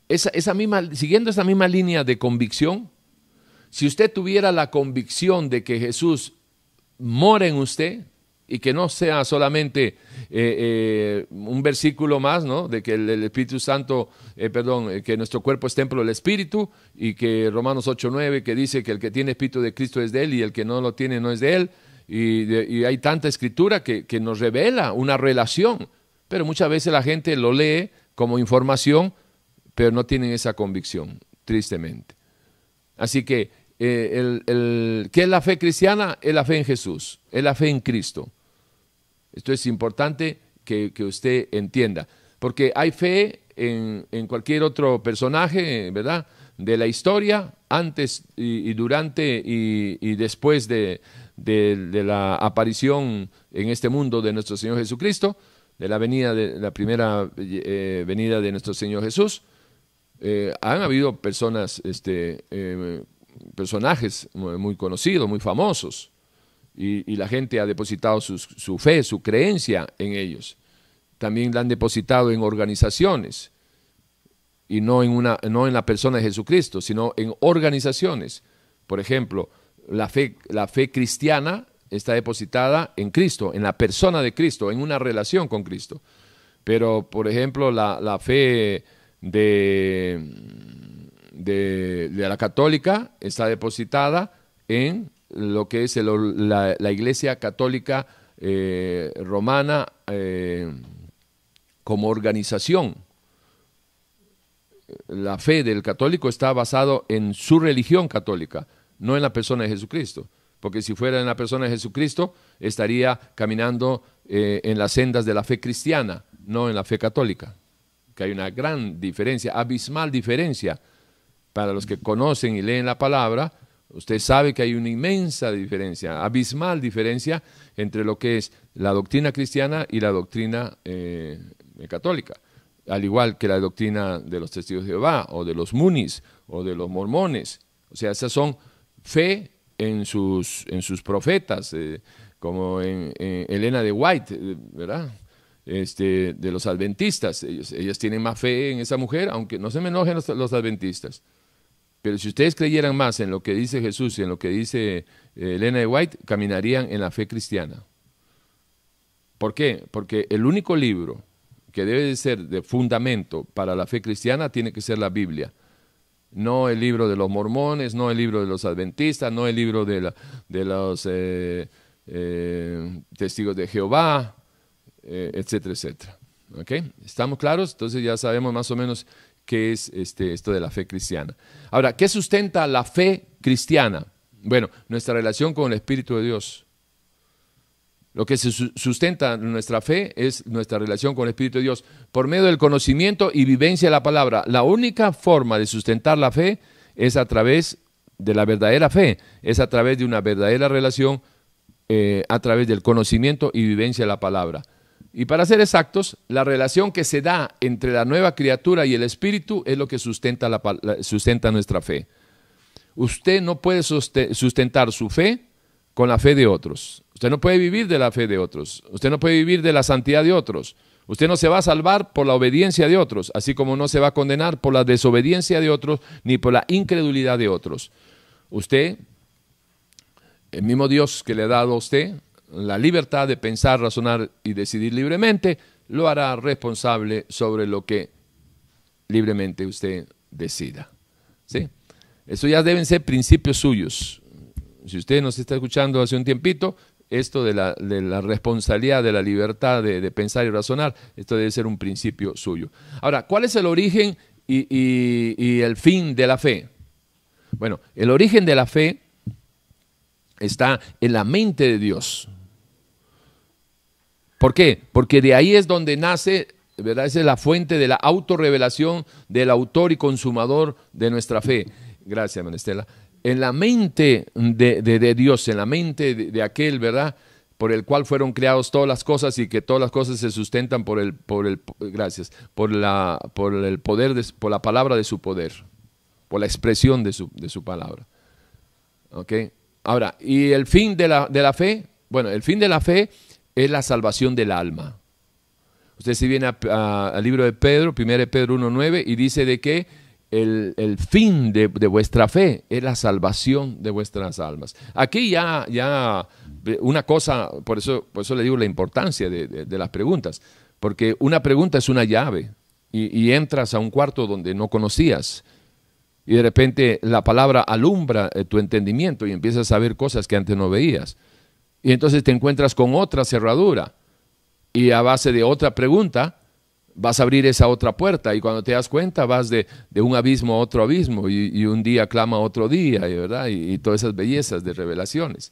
esa, esa misma, siguiendo esa misma línea de convicción, si usted tuviera la convicción de que Jesús mora en usted y que no sea solamente eh, eh, un versículo más, ¿no? De que el, Espíritu Santo, eh, perdón, que nuestro cuerpo es templo del Espíritu y que Romanos 8:9 que dice que el que tiene Espíritu de Cristo es de él y el que no lo tiene no es de él. Y, hay tanta escritura que, nos revela una relación pero muchas veces la gente lo lee como información, pero no tienen esa convicción, tristemente. Así que, ¿qué es la fe cristiana? Es la fe en Jesús, es la fe en Cristo. Esto es importante que, usted entienda, porque hay fe en, cualquier otro personaje, ¿verdad? De la historia, antes y, durante y, después de, de, la aparición en este mundo de nuestro Señor Jesucristo, de la venida de la primera eh, venida de nuestro Señor Jesús, eh, han habido personas, este, eh, personajes muy conocidos, muy famosos, y, la gente ha depositado su, fe, su creencia en ellos. También la han depositado en organizaciones, y no en, una, no en la persona de Jesucristo, sino en organizaciones. Por ejemplo, la fe, la fe cristiana está depositada en Cristo, en la persona de Cristo, en una relación con Cristo. Pero, por ejemplo, la, fe de, de, la católica está depositada en lo que es la, iglesia católica eh, romana eh, como organización. La fe del católico está basado en su religión católica, no en la persona de Jesucristo. Porque si fuera en la persona de Jesucristo, estaría caminando eh, en las sendas de la fe cristiana, no en la fe católica. Que hay una gran diferencia, abismal diferencia. Para los que conocen y leen la palabra, usted sabe que hay una inmensa diferencia, abismal diferencia entre lo que es la doctrina cristiana y la doctrina eh, católica al igual que la doctrina de los testigos de Jehová o de los munis o de los mormones. O sea, esas son fe en sus, en sus profetas, eh, como en, Elena de White, eh, ¿verdad? Este, de los adventistas. Ellos, tienen más fe en esa mujer, aunque no se me enojen los, adventistas. Pero si ustedes creyeran más en lo que dice Jesús y en lo que dice eh, Elena de White, caminarían en la fe cristiana. ¿Por qué? Porque el único libro que debe de ser de fundamento para la fe cristiana tiene que ser la Biblia. No el libro de los mormones, no el libro de los adventistas, no el libro de, los eh, eh, testigos de Jehová, eh, etcétera, etcétera. ¿Estamos claros? Entonces ya sabemos más o menos qué es este, esto de la fe cristiana. Ahora, ¿qué sustenta la fe cristiana? Bueno, nuestra relación con el Espíritu de Dios. Lo que se sustenta nuestra fe es nuestra relación con el Espíritu de Dios por medio del conocimiento y vivencia de la palabra. La única forma de sustentar la fe es a través de la verdadera fe, es a través de una verdadera relación, eh, a través del conocimiento y vivencia de la palabra. Y para ser exactos, la relación que se da entre la nueva criatura y el Espíritu es lo que sustenta, nuestra fe. Usted no puede sustentar su fe con la fe de otros. Usted no puede vivir de la fe de otros. Usted no puede vivir de la santidad de otros. Usted no se va a salvar por la obediencia de otros, así como no se va a condenar por la desobediencia de otros ni por la incredulidad de otros. Usted, el mismo Dios que le ha dado a usted la libertad de pensar, razonar y decidir libremente, lo hará responsable sobre lo que libremente usted decida. ¿Sí? Eso ya deben ser principios suyos, si usted nos está escuchando hace un tiempito, esto de la, responsabilidad, de la libertad de, pensar y razonar, esto debe ser un principio suyo. Ahora, ¿cuál es el origen y, y el fin de la fe? Bueno, el origen de la fe está en la mente de Dios. ¿Por qué? Porque de ahí es donde nace, ¿verdad? Esa es la fuente de la autorrevelación del autor y consumador de nuestra fe. Gracias, Manestela en la mente de, Dios, en la mente de, aquel, ¿verdad? Por el cual fueron creadas todas las cosas y que todas las cosas se sustentan por el, por el, gracias, por la, por el poder, por la palabra de su poder, por la expresión de su, de su palabra. ¿Ok? Ahora, ¿y el fin de la, de la fe? Bueno, el fin de la fe es la salvación del alma. Usted si viene al libro de Pedro, 1 Pedro 1.9, y dice de que el, fin de, vuestra fe es la salvación de vuestras almas. Aquí ya, ya una cosa, por eso, por eso le digo la importancia de, las preguntas, porque una pregunta es una llave y, entras a un cuarto donde no conocías y de repente la palabra alumbra eh, tu entendimiento y empiezas a ver cosas que antes no veías. Y entonces te encuentras con otra cerradura y a base de otra pregunta vas a abrir esa otra puerta y cuando te das cuenta vas de, un abismo a otro abismo y, un día clama otro día, ¿verdad? Y, todas esas bellezas de revelaciones.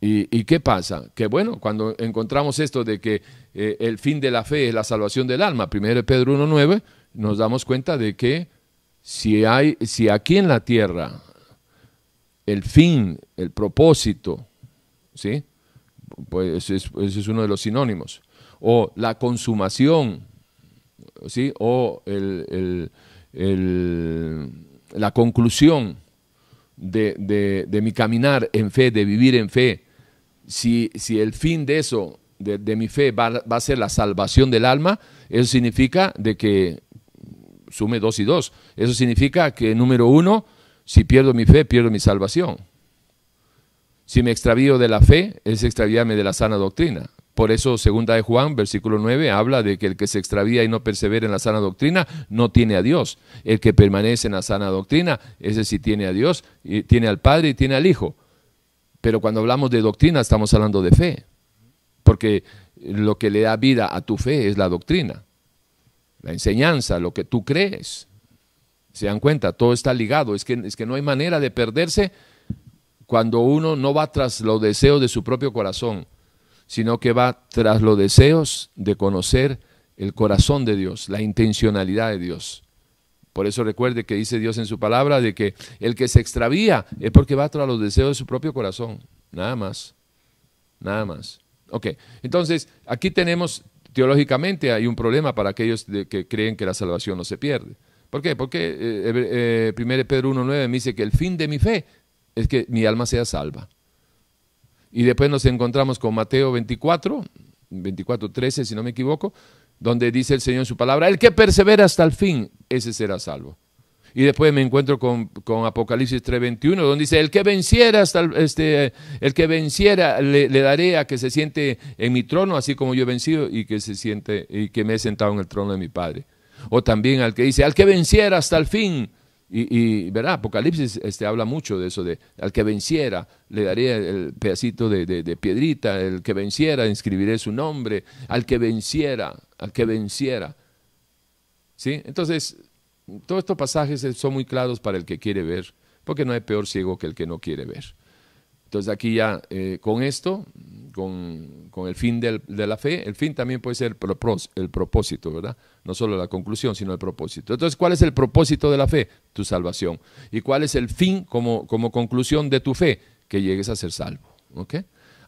¿Y, qué pasa? Que bueno, cuando encontramos esto de que eh, el fin de la fe es la salvación del alma, 1 Pedro 1.9, nos damos cuenta de que si, hay, si aquí en la tierra el fin, el propósito, ¿sí? Pues ese es uno de los sinónimos o la consumación, ¿sí? o la conclusión de, mi caminar en fe, de vivir en fe, si, si el fin de eso, de, mi fe, va, a ser la salvación del alma, eso significa de que, sume dos y dos, eso significa que número uno, si pierdo mi fe, pierdo mi salvación. Si me extravío de la fe, es extraviarme de la sana doctrina. Por eso, segunda de Juan, versículo 9, habla de que el que se extravía y no persevera en la sana doctrina no tiene a Dios. El que permanece en la sana doctrina, ese sí tiene a Dios, y tiene al Padre y tiene al Hijo. Pero cuando hablamos de doctrina estamos hablando de fe, porque lo que le da vida a tu fe es la doctrina, la enseñanza, lo que tú crees. Se dan cuenta, todo está ligado. Es que, es que no hay manera de perderse cuando uno no va tras los deseos de su propio corazón, sino que va tras los deseos de conocer el corazón de Dios, la intencionalidad de Dios. Por eso recuerde que dice Dios en su palabra de que el que se extravía es porque va tras los deseos de su propio corazón. Nada más. Nada más. Ok, entonces aquí tenemos, teológicamente hay un problema para aquellos que creen que la salvación no se pierde. ¿Por qué? Porque eh, 1 eh, Pedro 1.9 me dice que el fin de mi fe es que mi alma sea salva. Y después nos encontramos con Mateo 24, 24.13 si no me equivoco, donde dice el Señor en su palabra, el que persevera hasta el fin, ese será salvo. Y después me encuentro con, con Apocalipsis 3:21, donde dice, el que venciera, hasta el, este, el que venciera le, daré a que se siente en mi trono, así como yo he vencido y que se siente y que me he sentado en el trono de mi Padre. O también al que dice, al que venciera hasta el fin. Y, ¿verdad? Apocalipsis este, habla mucho de eso, de al que venciera, le daré el pedacito de, de, de piedrita, el que venciera, inscribiré su nombre, al que venciera, al que venciera. ¿Sí? Entonces, todos estos pasajes son muy claros para el que quiere ver, porque no hay peor ciego que el que no quiere ver. Entonces aquí ya eh, con esto, con, el fin de la fe, el fin también puede ser el propósito, ¿verdad? No solo la conclusión, sino el propósito. Entonces, ¿cuál es el propósito de la fe? Tu salvación. ¿Y cuál es el fin como, conclusión de tu fe? Que llegues a ser salvo.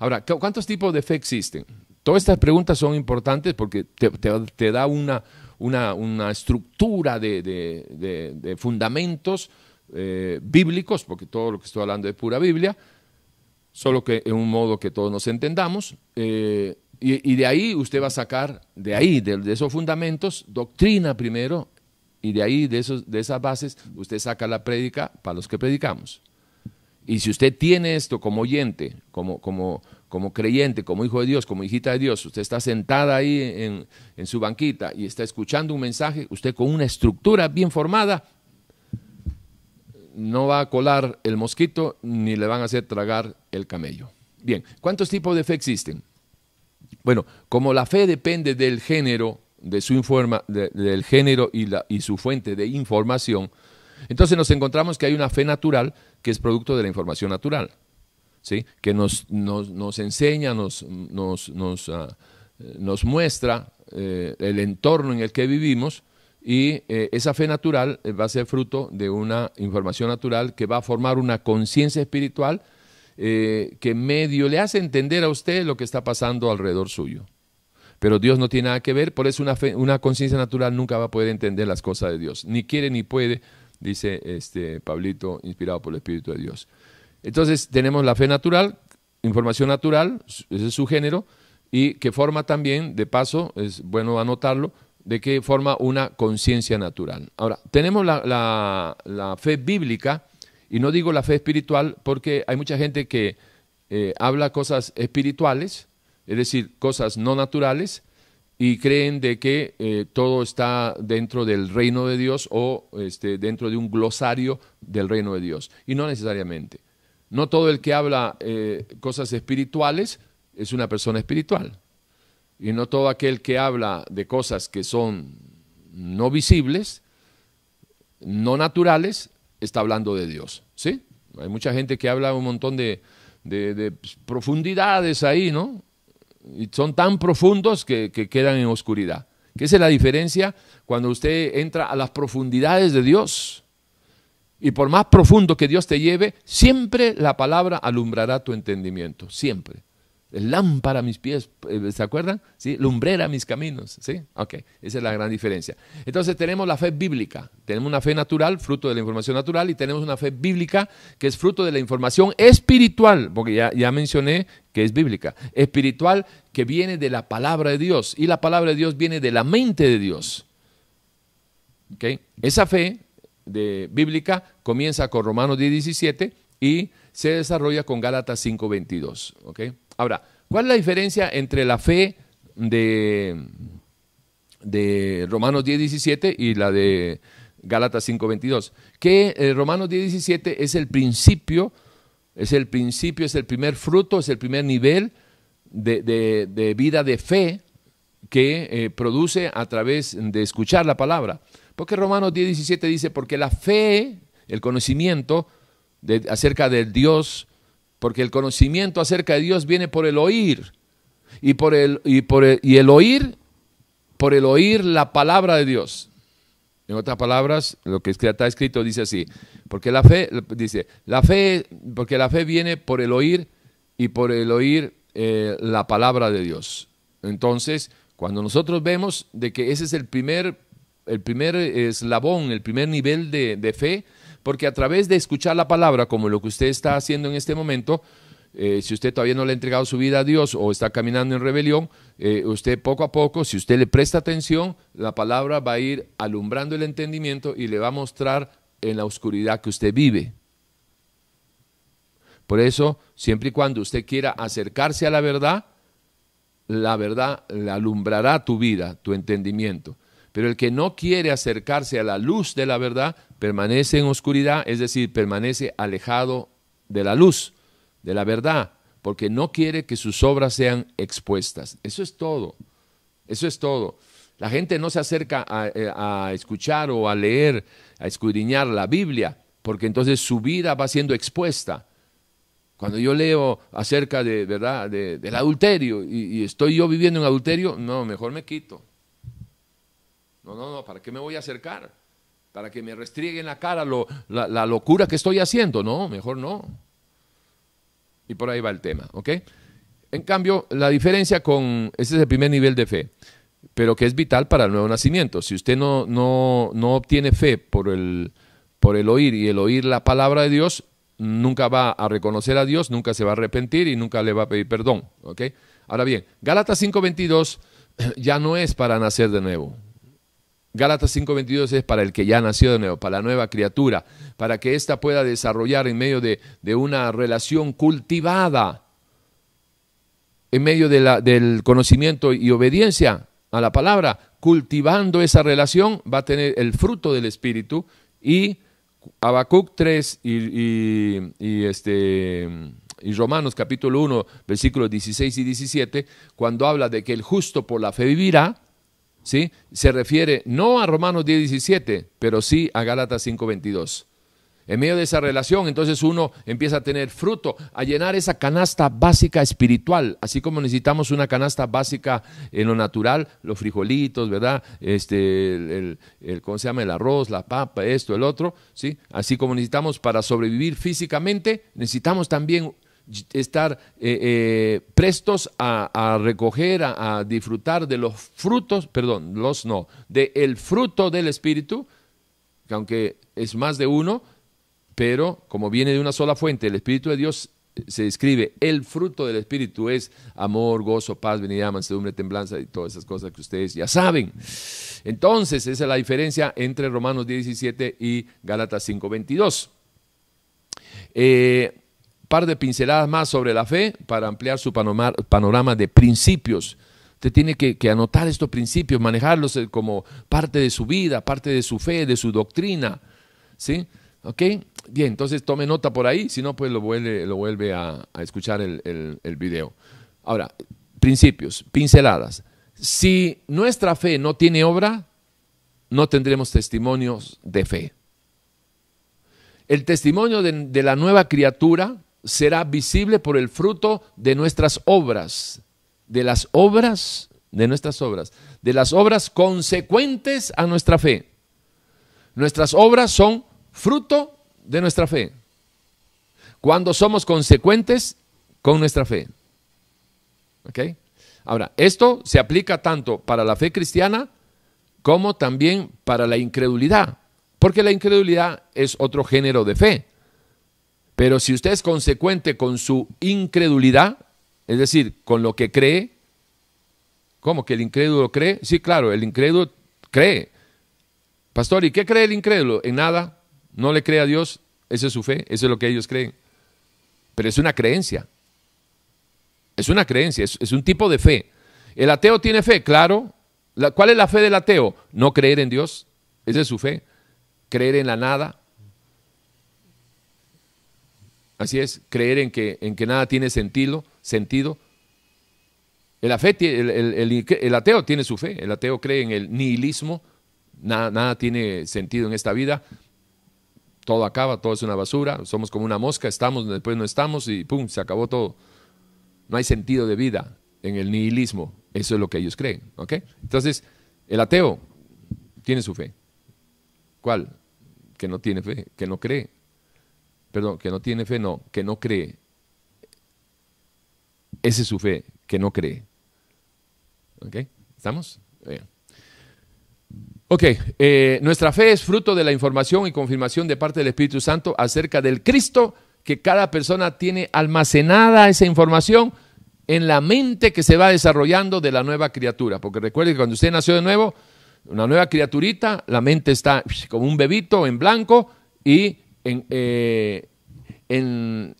Ahora, ¿cuántos tipos de fe existen? Todas estas preguntas son importantes porque te da una, una, estructura de, fundamentos eh, bíblicos, porque todo lo que estoy hablando es pura Biblia, solo que en un modo que todos nos entendamos. Eh, y, de ahí usted va a sacar, de ahí, de, esos fundamentos, doctrina primero, y de ahí, de, esos, de esas bases, usted saca la prédica para los que predicamos. Y si usted tiene esto como oyente, como, como, como creyente, como hijo de Dios, como hijita de Dios, usted está sentada ahí en, su banquita y está escuchando un mensaje, usted con una estructura bien formada, no va a colar el mosquito ni le van a hacer tragar el camello. Bien, ¿cuántos tipos de fe existen? Bueno, como la fe depende del género, de su informa, del género y, su fuente de información, entonces nos encontramos que hay una fe natural que es producto de la información natural que nos, nos, enseña, nos, nos, ah, muestra eh, el entorno en el que vivimos y eh, esa fe natural eh, va a ser fruto de una información natural que va a formar una conciencia espiritual que medio le hace entender a usted lo que está pasando alrededor suyo. Pero Dios no tiene nada que ver, por eso una, una conciencia natural nunca va a poder entender las cosas de Dios. Ni quiere ni puede, dice este Pablito, inspirado por el Espíritu de Dios. Entonces tenemos la fe natural, información natural, ese es su género, y que forma también, de paso, es bueno anotarlo, de que forma una conciencia natural. Ahora, tenemos la, fe bíblica, y no digo la fe espiritual porque hay mucha gente que eh, habla cosas espirituales, es decir, cosas no naturales, y creen de que eh, todo está dentro del reino de Dios o este, dentro de un glosario del reino de Dios, y no necesariamente. No todo el que habla eh, cosas espirituales es una persona espiritual. Y no todo aquel que habla de cosas que son no visibles, no naturales, está hablando de Dios. ¿Sí? Hay mucha gente que habla un montón de, profundidades ahí, ¿no? Y son tan profundos que, que quedan en oscuridad. ¿Qué es la diferencia cuando usted entra a las profundidades de Dios? Y por más profundo que Dios te lleve, siempre la palabra alumbrará tu entendimiento, siempre. Lámpara a mis pies, eh, ¿se acuerdan? ¿Sí? Lumbrera a mis caminos, ¿sí? Ok, esa es la gran diferencia. Entonces tenemos la fe bíblica, tenemos una fe natural, fruto de la información natural, y tenemos una fe bíblica que es fruto de la información espiritual, porque ya, ya mencioné que es bíblica, espiritual que viene de la palabra de Dios, y la palabra de Dios viene de la mente de Dios. ¿Okay? Esa fe de, bíblica comienza con Romanos 10, 17 y se desarrolla con Gálatas 5, 22. Ahora, ¿cuál es la diferencia entre la fe de, de Romanos 10, 17 y la de Gálatas 5, 22? Que eh, Romanos 10, 17 es el principio, es el principio, es el primer fruto, es el primer nivel de, vida de fe que eh, produce a través de escuchar la palabra. Porque Romanos 10, 17 dice, porque la fe, el conocimiento de, acerca del Dios, porque el conocimiento acerca de Dios viene por el oír. Y, por el, y, por y el oír, por el oír la palabra de Dios. En otras palabras, lo que está escrito dice así, porque la fe, dice, la fe, porque la fe viene por el oír y por el oír eh, la palabra de Dios. Entonces, cuando nosotros vemos de que ese es el primer, el primer eslabón, el primer nivel de fe, porque a través de escuchar la palabra, como lo que usted está haciendo en este momento, eh, si usted todavía no le ha entregado su vida a Dios o está caminando en rebelión, eh, usted poco a poco, si usted le presta atención, la palabra va a ir alumbrando el entendimiento y le va a mostrar en la oscuridad que usted vive. Por eso, siempre y cuando usted quiera acercarse a la verdad, la verdad le alumbrará tu vida, tu entendimiento. Pero el que no quiere acercarse a la luz de la verdad, permanece en oscuridad, es decir, permanece alejado de la luz de la verdad, porque no quiere que sus obras sean expuestas. Eso es todo. Eso es todo. La gente no se acerca eh, a, escuchar o a leer, a escudriñar la Biblia, porque entonces su vida va siendo expuesta. Cuando yo leo acerca de, ¿verdad? del adulterio y, estoy yo viviendo en adulterio, no, mejor me quito. No, no, no, ¿para qué me voy a acercar? ¿Para que me restriegue en la cara la locura que estoy haciendo? No, mejor no. Y por ahí va el tema, ¿ok? En cambio, la diferencia con, ese es el primer nivel de fe, pero que es vital para el nuevo nacimiento. Si usted no, no, no obtiene fe por el, por el oír y el oír la palabra de Dios, nunca va a reconocer a Dios, nunca se va a arrepentir y nunca le va a pedir perdón, ¿ok? Ahora bien, Gálatas 5.22 ya no es para nacer de nuevo. Gálatas 5:22 es para el que ya nació de nuevo, para la nueva criatura, para que ésta pueda desarrollar en medio de, una relación cultivada, en medio de del conocimiento y obediencia a la palabra, cultivando esa relación, va a tener el fruto del Espíritu y Habacuc 3 y, y, este, y Romanos capítulo 1, versículos 16 y 17, cuando habla de que el justo por la fe vivirá, ¿sí? se refiere no a Romanos 10, 17, pero sí a Gálatas 5, 22. En medio de esa relación, entonces uno empieza a tener fruto, a llenar esa canasta básica espiritual, así como necesitamos una canasta básica en lo natural, los frijolitos, ¿verdad? Este, el, el, ¿cómo se llama? El arroz, la papa, esto, el otro, ¿sí? Así como necesitamos para sobrevivir físicamente, necesitamos también estar eh, eh, prestos a, recoger, a, disfrutar de los frutos, perdón, los no, de el fruto del Espíritu, que aunque es más de uno, pero como viene de una sola fuente, el Espíritu de Dios se describe, el fruto del Espíritu es amor, gozo, paz, venida, mansedumbre, temblanza y todas esas cosas que ustedes ya saben. Entonces, esa es la diferencia entre Romanos 17 y Gálatas 5.22. Eh, par de pinceladas más sobre la fe para ampliar su panorama, de principios. Usted tiene que, anotar estos principios, manejarlos eh, como parte de su vida, parte de su fe, de su doctrina. ¿Sí? ¿Ok? Bien, entonces tome nota por ahí, si no, pues lo vuelve, a, escuchar el, video. Ahora, principios, pinceladas. Si nuestra fe no tiene obra, no tendremos testimonios de fe. El testimonio de la nueva criatura será visible por el fruto de nuestras obras, de las obras, de nuestras obras, de las obras consecuentes a nuestra fe. Nuestras obras son fruto de nuestra fe. Cuando somos consecuentes con nuestra fe. ¿Ok? Ahora, esto se aplica tanto para la fe cristiana como también para la incredulidad, porque la incredulidad es otro género de fe. Pero si usted es consecuente con su incredulidad, es decir, con lo que cree, ¿cómo que el incrédulo cree? Sí, claro, el incrédulo cree. Pastor, ¿y qué cree el incrédulo? En nada, no le cree a Dios, esa es su fe, eso es lo que ellos creen. Pero es una creencia. Es una creencia, es, un tipo de fe. ¿El ateo tiene fe? Claro. ¿Cuál es la fe del ateo? No creer en Dios, esa es su fe. Creer en la nada, Así es, creer en que, en que nada tiene sentido. sentido. El, el, ateo tiene su fe, el ateo cree en el nihilismo, nada, nada tiene sentido en esta vida, todo acaba, todo es una basura, somos como una mosca, estamos, después no estamos y pum, se acabó todo. No hay sentido de vida en el nihilismo, eso es lo que ellos creen, ¿ok? Entonces, el ateo tiene su fe. ¿Cuál? Que no tiene fe, que no cree. Perdón, que no tiene fe, no, que no cree. Esa es su fe, que no cree. ¿Ok? ¿Estamos? Ok, eh, nuestra fe es fruto de la información y confirmación de parte del Espíritu Santo acerca del Cristo, que cada persona tiene almacenada esa información en la mente que se va desarrollando de la nueva criatura. Porque recuerde que cuando usted nació de nuevo, una nueva criaturita, la mente está como un bebito en blanco y en, eh, en,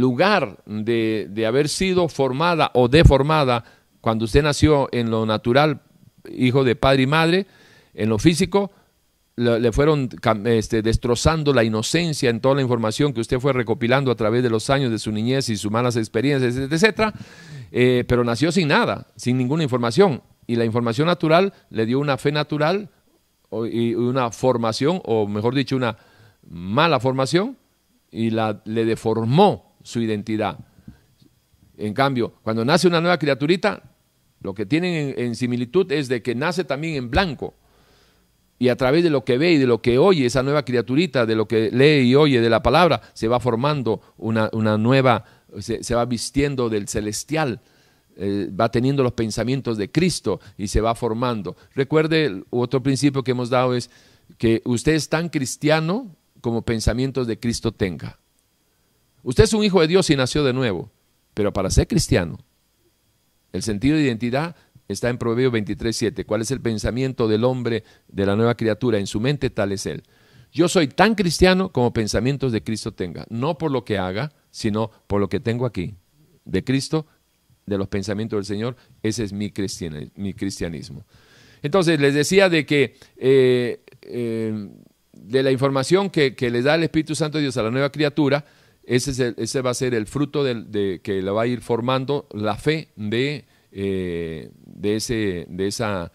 lugar de, de haber sido formada o deformada cuando usted nació en lo natural hijo de padre y madre, en lo físico, le, fueron este, destrozando la inocencia en toda la información que usted fue recopilando a través de los años de su niñez y sus malas experiencias, etcétera, eh, pero nació sin nada, sin ninguna información. Y la información natural le dio una fe natural y una formación, o mejor dicho, una mala formación, y la, le deformó su identidad. En cambio, cuando nace una nueva criaturita, lo que tienen en, similitud es de que nace también en blanco. Y a través de lo que ve y de lo que oye, esa nueva criaturita, de lo que lee y oye de la palabra, se va formando una, nueva, se, va vistiendo del celestial, eh, va teniendo los pensamientos de Cristo y se va formando. Recuerde, otro principio que hemos dado es que usted es tan cristiano como pensamientos de Cristo tenga. Usted es un hijo de Dios y nació de nuevo, pero para ser cristiano el sentido de identidad está en Proverbios 23.7. ¿Cuál es el pensamiento del hombre, de la nueva criatura? En su mente tal es él. Yo soy tan cristiano como pensamientos de Cristo tenga. No por lo que haga, sino por lo que tengo aquí. De Cristo, de los pensamientos del Señor. Ese es mi, cristianismo. Entonces, les decía de que eh, eh, de la información que, que, le da el Espíritu Santo de Dios a la nueva criatura, ese, va a ser el fruto de, que lo va a ir formando la fe de, eh, de, ese, de, esa,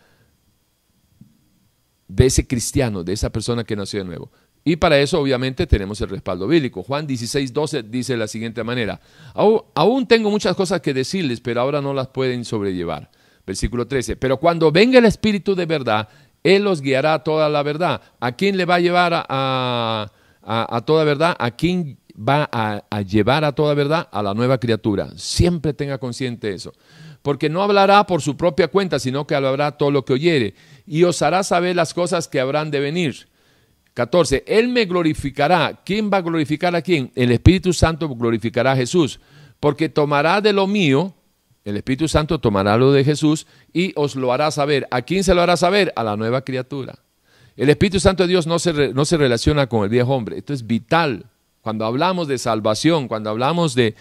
de ese cristiano, de esa persona que nació de nuevo. Y para eso obviamente tenemos el respaldo bíblico. Juan 16, 12 dice de la siguiente manera, aún tengo muchas cosas que decirles, pero ahora no las pueden sobrellevar. Versículo 13, pero cuando venga el Espíritu de verdad, Él los guiará a toda la verdad. ¿A quién le va a llevar a, a toda verdad? ¿A quién va a, llevar a toda verdad a la nueva criatura. Siempre tenga consciente eso. Porque no hablará por su propia cuenta, sino que hablará todo lo que oyere. Y os hará saber las cosas que habrán de venir. 14. Él me glorificará. ¿Quién va a glorificar a quién? El Espíritu Santo glorificará a Jesús. Porque tomará de lo mío, el Espíritu Santo tomará lo de Jesús y os lo hará saber. ¿A quién se lo hará saber? A la nueva criatura. El Espíritu Santo de Dios no se, no se relaciona con el viejo hombre. Esto es vital cuando hablamos de salvación, cuando hablamos de,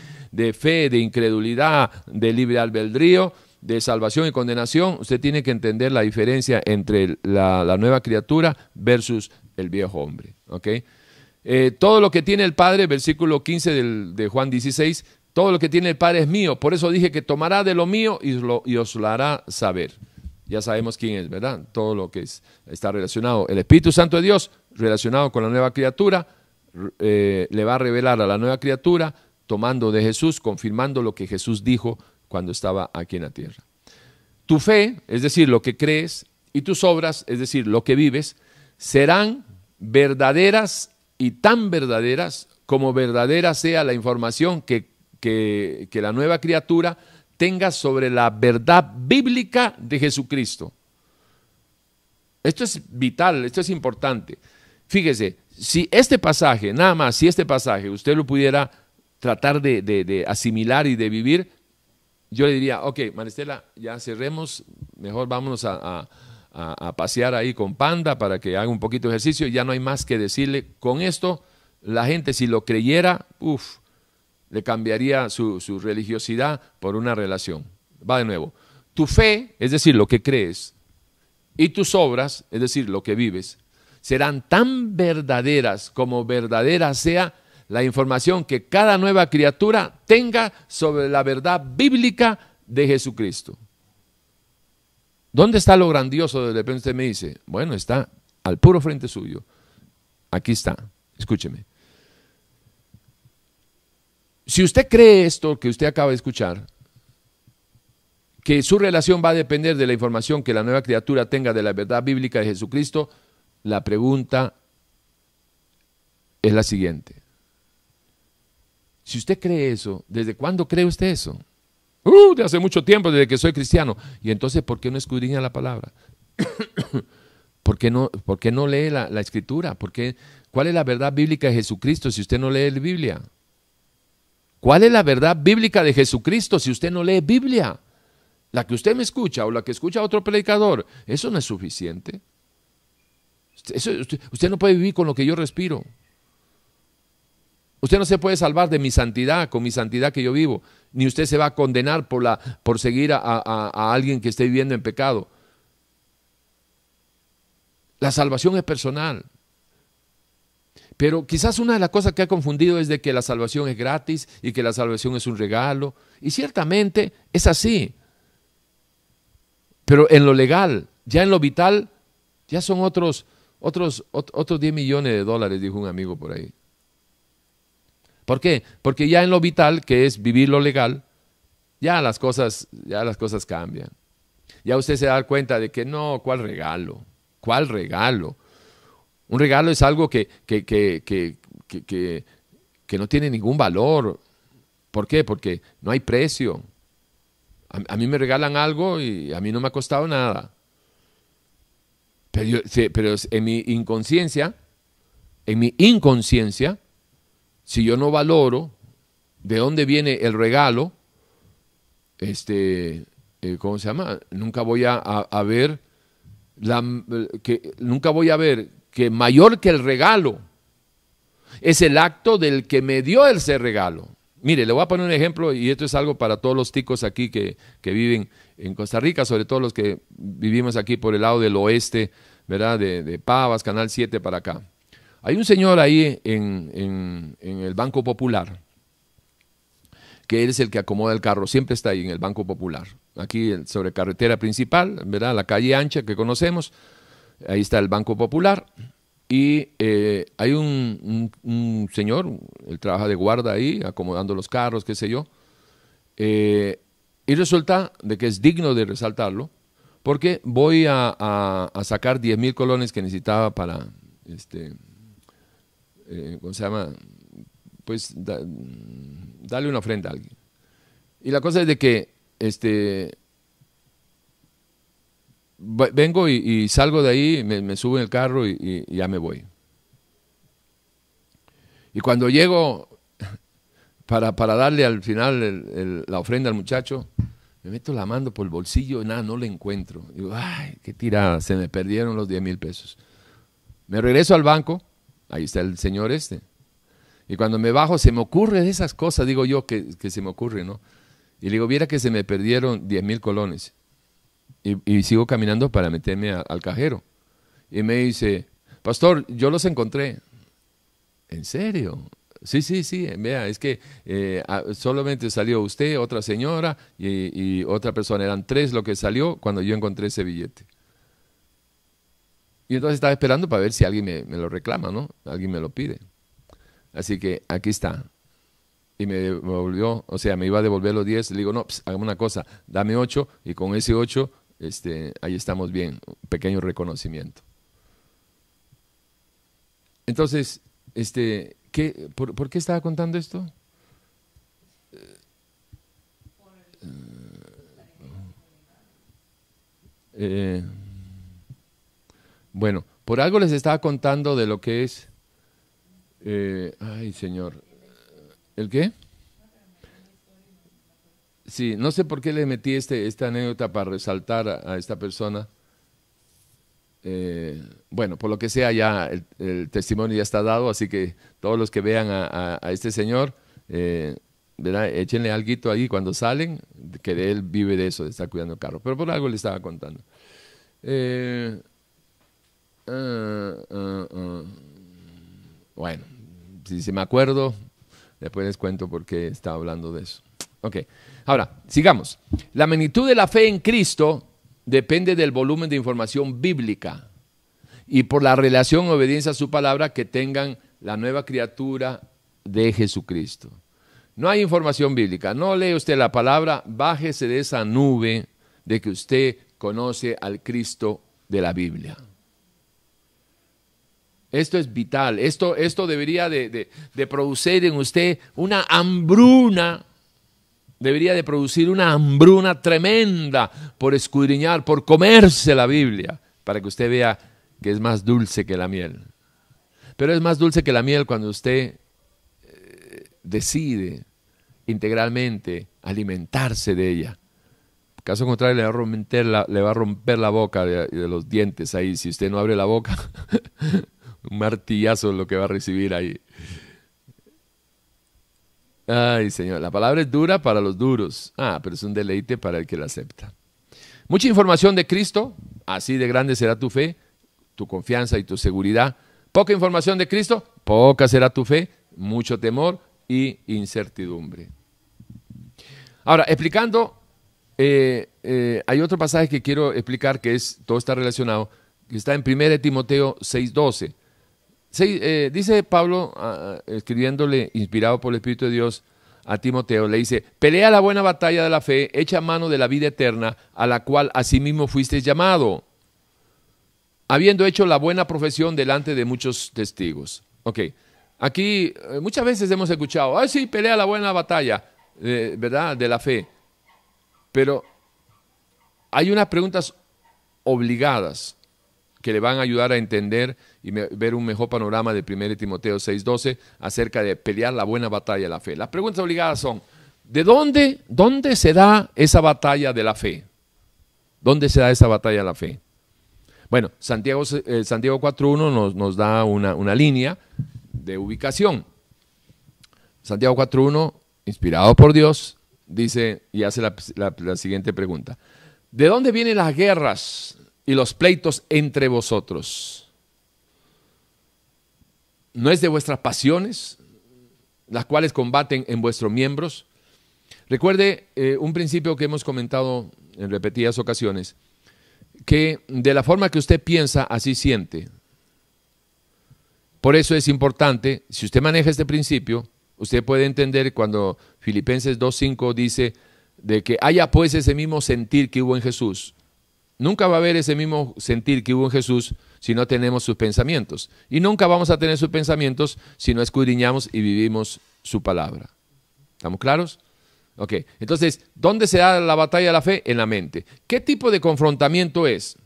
fe, de incredulidad, de libre albedrío, de salvación y condenación, usted tiene que entender la diferencia entre la, nueva criatura versus el viejo hombre. Eh, todo lo que tiene el Padre, versículo 15 de Juan 16, todo lo que tiene el Padre es mío. Por eso dije que tomará de lo mío y, os lo hará saber. Ya sabemos quién es, ¿verdad? Todo lo que está relacionado. El Espíritu Santo de Dios relacionado con la nueva criatura eh, le va a revelar a la nueva criatura, tomando de Jesús, confirmando lo que Jesús dijo cuando estaba aquí en la tierra. Tu fe, es decir, lo que crees, y tus obras, es decir, lo que vives, serán verdaderas y tan verdaderas como verdadera sea la información que, que, que la nueva criatura tenga sobre la verdad bíblica de Jesucristo. Esto es vital, esto es importante. Fíjese, si este pasaje, nada más, si este pasaje usted lo pudiera tratar de, asimilar y de vivir, yo le diría, ok, Maristela, ya cerremos, mejor vámonos a, pasear ahí con Panda para que haga un poquito de ejercicio, ya no hay más que decirle. Con esto, la gente si lo creyera, uff, le cambiaría su, religiosidad por una relación. Va de nuevo. Tu fe, es decir, lo que crees, y tus obras, es decir, lo que vives, serán tan verdaderas como verdadera sea la información que cada nueva criatura tenga sobre la verdad bíblica de Jesucristo. ¿Dónde está lo grandioso? De repente usted me dice, bueno, está al puro frente suyo. Aquí está, escúcheme. Si usted cree esto que usted acaba de escuchar, que su relación va a depender de la información que la nueva criatura tenga de la verdad bíblica de Jesucristo, la pregunta es la siguiente. Si usted cree eso, ¿desde cuándo cree usted eso? Uh, de hace mucho tiempo, desde que soy cristiano. Y entonces, ¿por qué no escudriña la palabra? [COUGHS] ¿Por qué no, por qué no lee la, la escritura? ¿Por qué, ¿Cuál es la verdad bíblica de Jesucristo si usted no lee la Biblia? ¿Cuál es la verdad bíblica de Jesucristo si usted no lee Biblia? La que usted me escucha o la que escucha a otro predicador, eso no es suficiente. usted, no puede vivir con lo que yo respiro. Usted no se puede salvar de mi santidad, con mi santidad que yo vivo, ni usted se va a condenar por, la, por seguir a, a alguien que esté viviendo en pecado. La salvación es personal. Pero quizás una de las cosas que ha confundido es de que la salvación es gratis y que la salvación es un regalo. Y ciertamente es así. Pero en lo legal, ya en lo vital, ya son otros, otros, otros 10 millones de dólares, dijo un amigo por ahí. ¿Por qué? Porque ya en lo vital, que es vivir lo legal, ya las cosas, ya las cosas cambian. Ya usted se da cuenta de que no, ¿cuál regalo? ¿Cuál regalo? Un regalo es algo que, que, que, que, no tiene ningún valor. ¿Por qué? Porque no hay precio. A, mí me regalan algo y a mí no me ha costado nada. Pero, pero en mi inconsciencia, en mi inconsciencia, si yo no valoro de dónde viene el regalo, este, eh, ¿cómo se llama? Nunca voy a, a ver la, que nunca voy a ver que mayor que el regalo es el acto del que me dio ese regalo. Mire, le voy a poner un ejemplo y esto es algo para todos los ticos aquí que, viven en Costa Rica, sobre todo los que vivimos aquí por el lado del oeste, ¿verdad? De, Pavas, Canal 7 para acá. Hay un señor ahí en, en el Banco Popular, que él es el que acomoda el carro, siempre está ahí en el Banco Popular, aquí sobre carretera principal, ¿verdad? La calle ancha que conocemos ahí está el Banco Popular, y eh, hay un, señor, él trabaja de guarda ahí, acomodando los carros, qué sé yo, eh, y resulta de que es digno de resaltarlo, porque voy a, sacar 10 mil colones que necesitaba para, este, eh, ¿cómo se llama? Pues darle una ofrenda a alguien. Y la cosa es de que este, vengo y, salgo de ahí, me, subo en el carro y, ya me voy. Y cuando llego para, para darle al final la ofrenda al muchacho, me meto la mano por el bolsillo y nada, no le encuentro. Digo, ay, qué tirada, se me perdieron los 10 mil pesos. Me regreso al banco, ahí está el señor este. Y cuando me bajo, se me ocurre de esas cosas, digo yo, que, que se me ocurre, ¿no? Y le digo, viera que se me perdieron 10 mil colones y, sigo caminando para meterme al cajero. Y me dice, pastor, yo los encontré. ¿En serio? Sí, sí, sí, vea, es que eh, solamente salió usted, otra señora y, otra persona. Eran tres lo que salió cuando yo encontré ese billete. Y entonces estaba esperando para ver si alguien me, lo reclama, ¿no? Alguien me lo pide. Así que aquí está. Y me devolvió, o sea, me iba a devolver los diez. Le digo, no, pues, hagamos una cosa, dame ocho y con ese ocho este, ahí estamos bien, un pequeño reconocimiento. Entonces, este, ¿qué, por, qué estaba contando esto? Eh, bueno, por algo les estaba contando de lo que es, eh, ay Señor, ¿el qué? Sí, no sé por qué le metí este, esta anécdota para resaltar a, esta persona. Eh, bueno, por lo que sea, ya el, testimonio ya está dado, así que todos los que vean a, este señor, eh, échenle algo ahí cuando salen, que de él vive de eso, de estar cuidando el carro. Pero por algo le estaba contando. Eh, ah, ah, ah. bueno, si, si me acuerdo, después les cuento por qué estaba hablando de eso. Ok. Ahora, sigamos. La magnitud de la fe en Cristo depende del volumen de información bíblica y por la relación obediencia a su palabra que tengan la nueva criatura de Jesucristo. No hay información bíblica. No lee usted la palabra, bájese de esa nube de que usted conoce al Cristo de la Biblia. Esto es vital. Esto, esto debería de, producir en usted una hambruna. Debería de producir una hambruna tremenda por escudriñar, por comerse la Biblia, para que usted vea que es más dulce que la miel. Pero es más dulce que la miel cuando usted eh, decide integralmente, alimentarse de ella. Caso contrario, le va a romper la, le va a romper la boca de, los dientes ahí. Si usted no abre la boca, [LAUGHS] un martillazo es lo que va a recibir ahí. Ay, Señor, la palabra es dura para los duros. Ah, pero es un deleite para el que la acepta. Mucha información de Cristo, así de grande será tu fe, tu confianza y tu seguridad. Poca información de Cristo, poca será tu fe, mucho temor y incertidumbre. Ahora, explicando, eh, eh, hay otro pasaje que quiero explicar que es, todo está relacionado, que está en 1 Timoteo 6.12. Eh, dice Pablo, ah, escribiéndole, inspirado por el Espíritu de Dios, a Timoteo, le dice, pelea la buena batalla de la fe, echa mano de la vida eterna, a la cual asimismo fuiste llamado, habiendo hecho la buena profesión delante de muchos testigos. Ok, aquí muchas veces hemos escuchado, ah, sí, pelea la buena batalla. ¿verdad? De la fe. Pero hay unas preguntas obligadas que le van a ayudar a entender y ver un mejor panorama de 1 Timoteo 6:12 acerca de pelear la buena batalla de la fe. Las preguntas obligadas son, ¿de dónde, dónde se da esa batalla de la fe? ¿Dónde se da esa batalla de la fe? Bueno, Santiago, eh, Santiago 4.1 nos, nos da una, una línea de ubicación. Santiago 4.1 inspirado por Dios, dice y hace la, siguiente pregunta. ¿De dónde vienen las guerras y los pleitos entre vosotros? ¿No es de vuestras pasiones, las cuales combaten en vuestros miembros? Recuerde eh, un principio que hemos comentado en repetidas ocasiones, que de la forma que usted piensa, así siente. Por eso es importante, si usted maneja este principio, Usted puede entender cuando Filipenses 2.5 dice de que haya pues ese mismo sentir que hubo en Jesús. Nunca va a haber ese mismo sentir que hubo en Jesús si no tenemos sus pensamientos. Y nunca vamos a tener sus pensamientos si no escudriñamos y vivimos su palabra. ¿Estamos claros? Ok, entonces, ¿dónde se da la batalla de la fe? En la mente. ¿Qué tipo de confrontamiento es?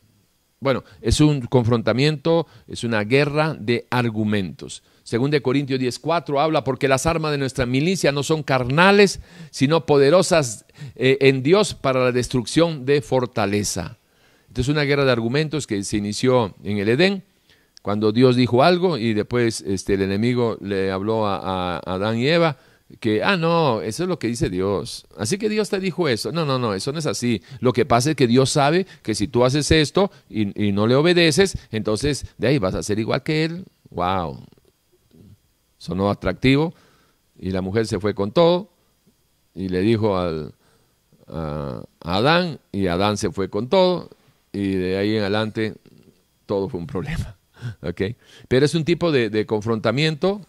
Bueno, es un confrontamiento, es una guerra de argumentos. Según de Corintios 10:4 habla porque las armas de nuestra milicia no son carnales, sino poderosas eh, en Dios para la destrucción de fortaleza. Entonces una guerra de argumentos que se inició en el Edén, cuando Dios dijo algo y después este, el enemigo le habló a, Adán y Eva que, ah, no, eso es lo que dice Dios. Así que Dios te dijo eso. No, no, no, eso no es así. Lo que pasa es que Dios sabe que si tú haces esto y, no le obedeces, entonces de ahí vas a ser igual que Él. Wow, sonó atractivo y la mujer se fue con todo y le dijo al, a, Adán y Adán se fue con todo y de ahí en adelante todo fue un problema. [LAUGHS] ¿okay? Pero es un tipo de, confrontamiento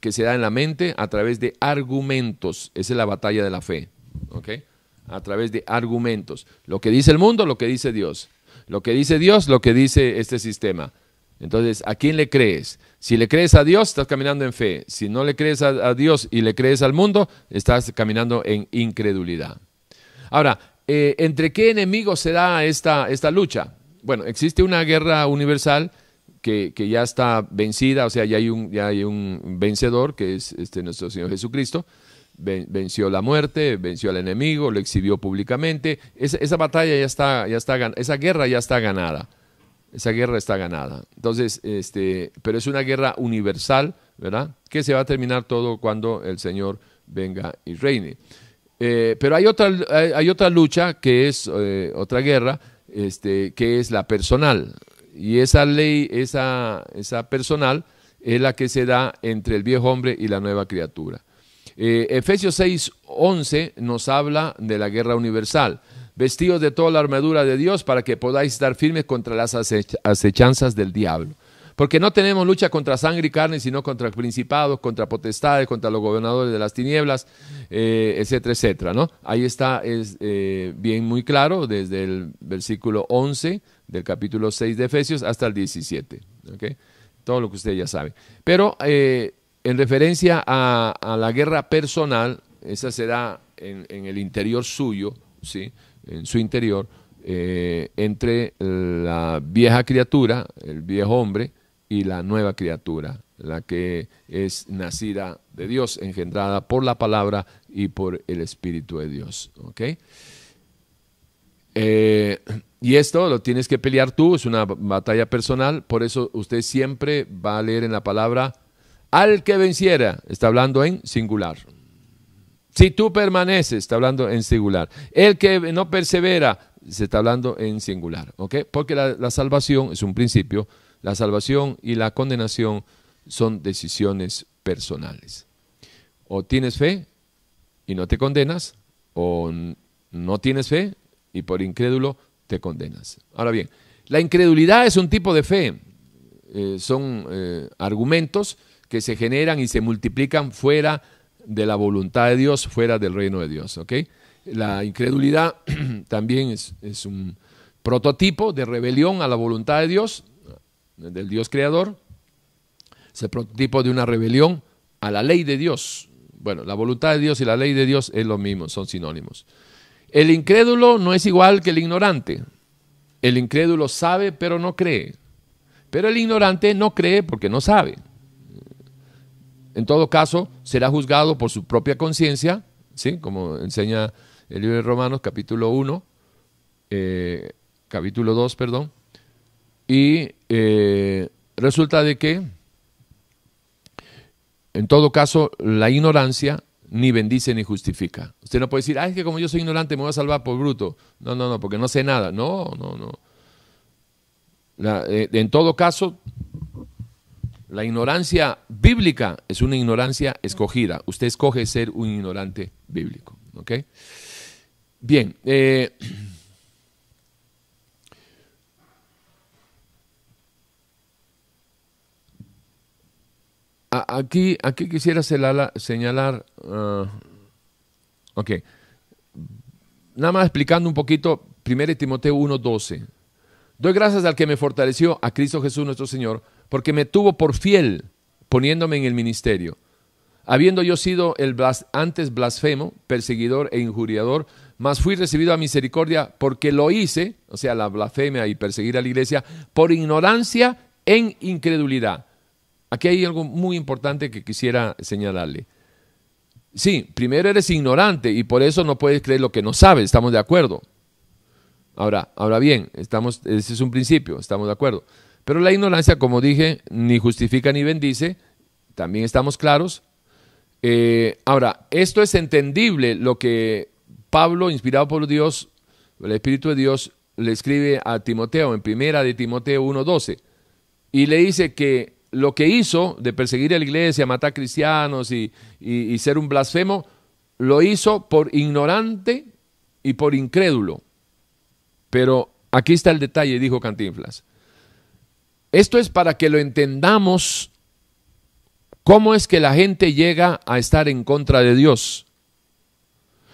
que se da en la mente a través de argumentos. Esa es la batalla de la fe. ¿okay? A través de argumentos. Lo que dice el mundo, lo que dice Dios. Lo que dice Dios, lo que dice este sistema. Entonces, ¿a quién le crees? Si le crees a Dios, estás caminando en fe. Si no le crees a, Dios y le crees al mundo, estás caminando en incredulidad. Ahora, eh, ¿entre qué enemigos se da esta, esta lucha? Bueno, existe una guerra universal que, ya está vencida, o sea, ya hay un, ya hay un vencedor, que es este, nuestro Señor Jesucristo. venció la muerte, venció al enemigo, lo exhibió públicamente. esa batalla ya está, ya está, esa guerra ya está ganada. Esa guerra está ganada. Entonces, este, pero es una guerra universal, ¿verdad? Que se va a terminar todo cuando el Señor venga y reine. Eh, pero hay otra, hay, otra lucha que es eh, otra guerra, este, que es la personal. Y esa ley, esa, esa personal, es la que se da entre el viejo hombre y la nueva criatura. Eh, Efesios 6, 11 nos habla de la guerra universal vestidos de toda la armadura de Dios para que podáis estar firmes contra las acechanzas del diablo. Porque no tenemos lucha contra sangre y carne, sino contra principados, contra potestades, contra los gobernadores de las tinieblas, eh, etcétera, etcétera. ¿no? Ahí está, es eh, bien muy claro, desde el versículo 11 del capítulo 6 de Efesios hasta el 17. Todo lo que usted ya sabe. Pero eh, en referencia a, la guerra personal, esa será en, en el interior suyo, ¿sí? en su interior, entre la vieja criatura, el viejo hombre, y la nueva criatura, la que es nacida de Dios, engendrada por la palabra y por el Espíritu de Dios. Eh, y esto lo tienes que pelear tú, es una batalla personal, por eso usted siempre va a leer en la palabra al que venciera, está hablando en singular. Si tú permaneces, está hablando en singular. El que no persevera, se está hablando en singular. Porque la salvación es un principio la salvación y la condenación son decisiones personales. O tienes fe y no te condenas, o no tienes fe y por incrédulo te condenas. Ahora bien, la incredulidad es un tipo de fe. Eh, son eh, argumentos que se generan y se multiplican fuera de la voluntad de Dios, fuera del reino de Dios. La incredulidad [CLEARS THROAT] también es, es un prototipo de rebelión a la voluntad de Dios del Dios creador, es el prototipo de una rebelión a la ley de Dios. Bueno, la voluntad de Dios y la ley de Dios es lo mismo, son sinónimos. El incrédulo no es igual que el ignorante. El incrédulo sabe pero no cree. Pero el ignorante no cree porque no sabe. En todo caso, será juzgado por su propia conciencia, ¿sí? como enseña el libro de Romanos capítulo 1, eh, capítulo 2, perdón, y eh, resulta de que, en todo caso, la ignorancia ni bendice ni justifica. Usted no puede decir, ay, es que como yo soy ignorante me voy a salvar por bruto. No, no, no, porque no sé nada. No, no, no. Eh, en todo caso, la ignorancia bíblica es una ignorancia escogida. Usted escoge ser un ignorante bíblico. ¿Ok? Bien. Eh, Aquí, aquí quisiera señalar, uh, ok, nada más explicando un poquito, 1 Timoteo 1.12. Doy gracias al que me fortaleció, a Cristo Jesús nuestro Señor, porque me tuvo por fiel poniéndome en el ministerio. Habiendo yo sido el antes blasfemo, perseguidor e injuriador, mas fui recibido a misericordia porque lo hice, o sea, la blasfemia y perseguir a la iglesia, por ignorancia en incredulidad. Aquí hay algo muy importante que quisiera señalarle. Sí, primero eres ignorante y por eso no puedes creer lo que no sabes, estamos de acuerdo. Ahora, ahora bien, estamos, ese es un principio, estamos de acuerdo. Pero la ignorancia, como dije, ni justifica ni bendice, también estamos claros. Eh, ahora, esto es entendible lo que Pablo, inspirado por Dios, el Espíritu de Dios, le escribe a Timoteo en primera de Timoteo 1.12 y le dice que lo que hizo de perseguir a la iglesia, matar cristianos y, ser un blasfemo, lo hizo por ignorante y por incrédulo. Pero aquí está el detalle, dijo Cantinflas. Esto es para que lo entendamos cómo es que la gente llega a estar en contra de Dios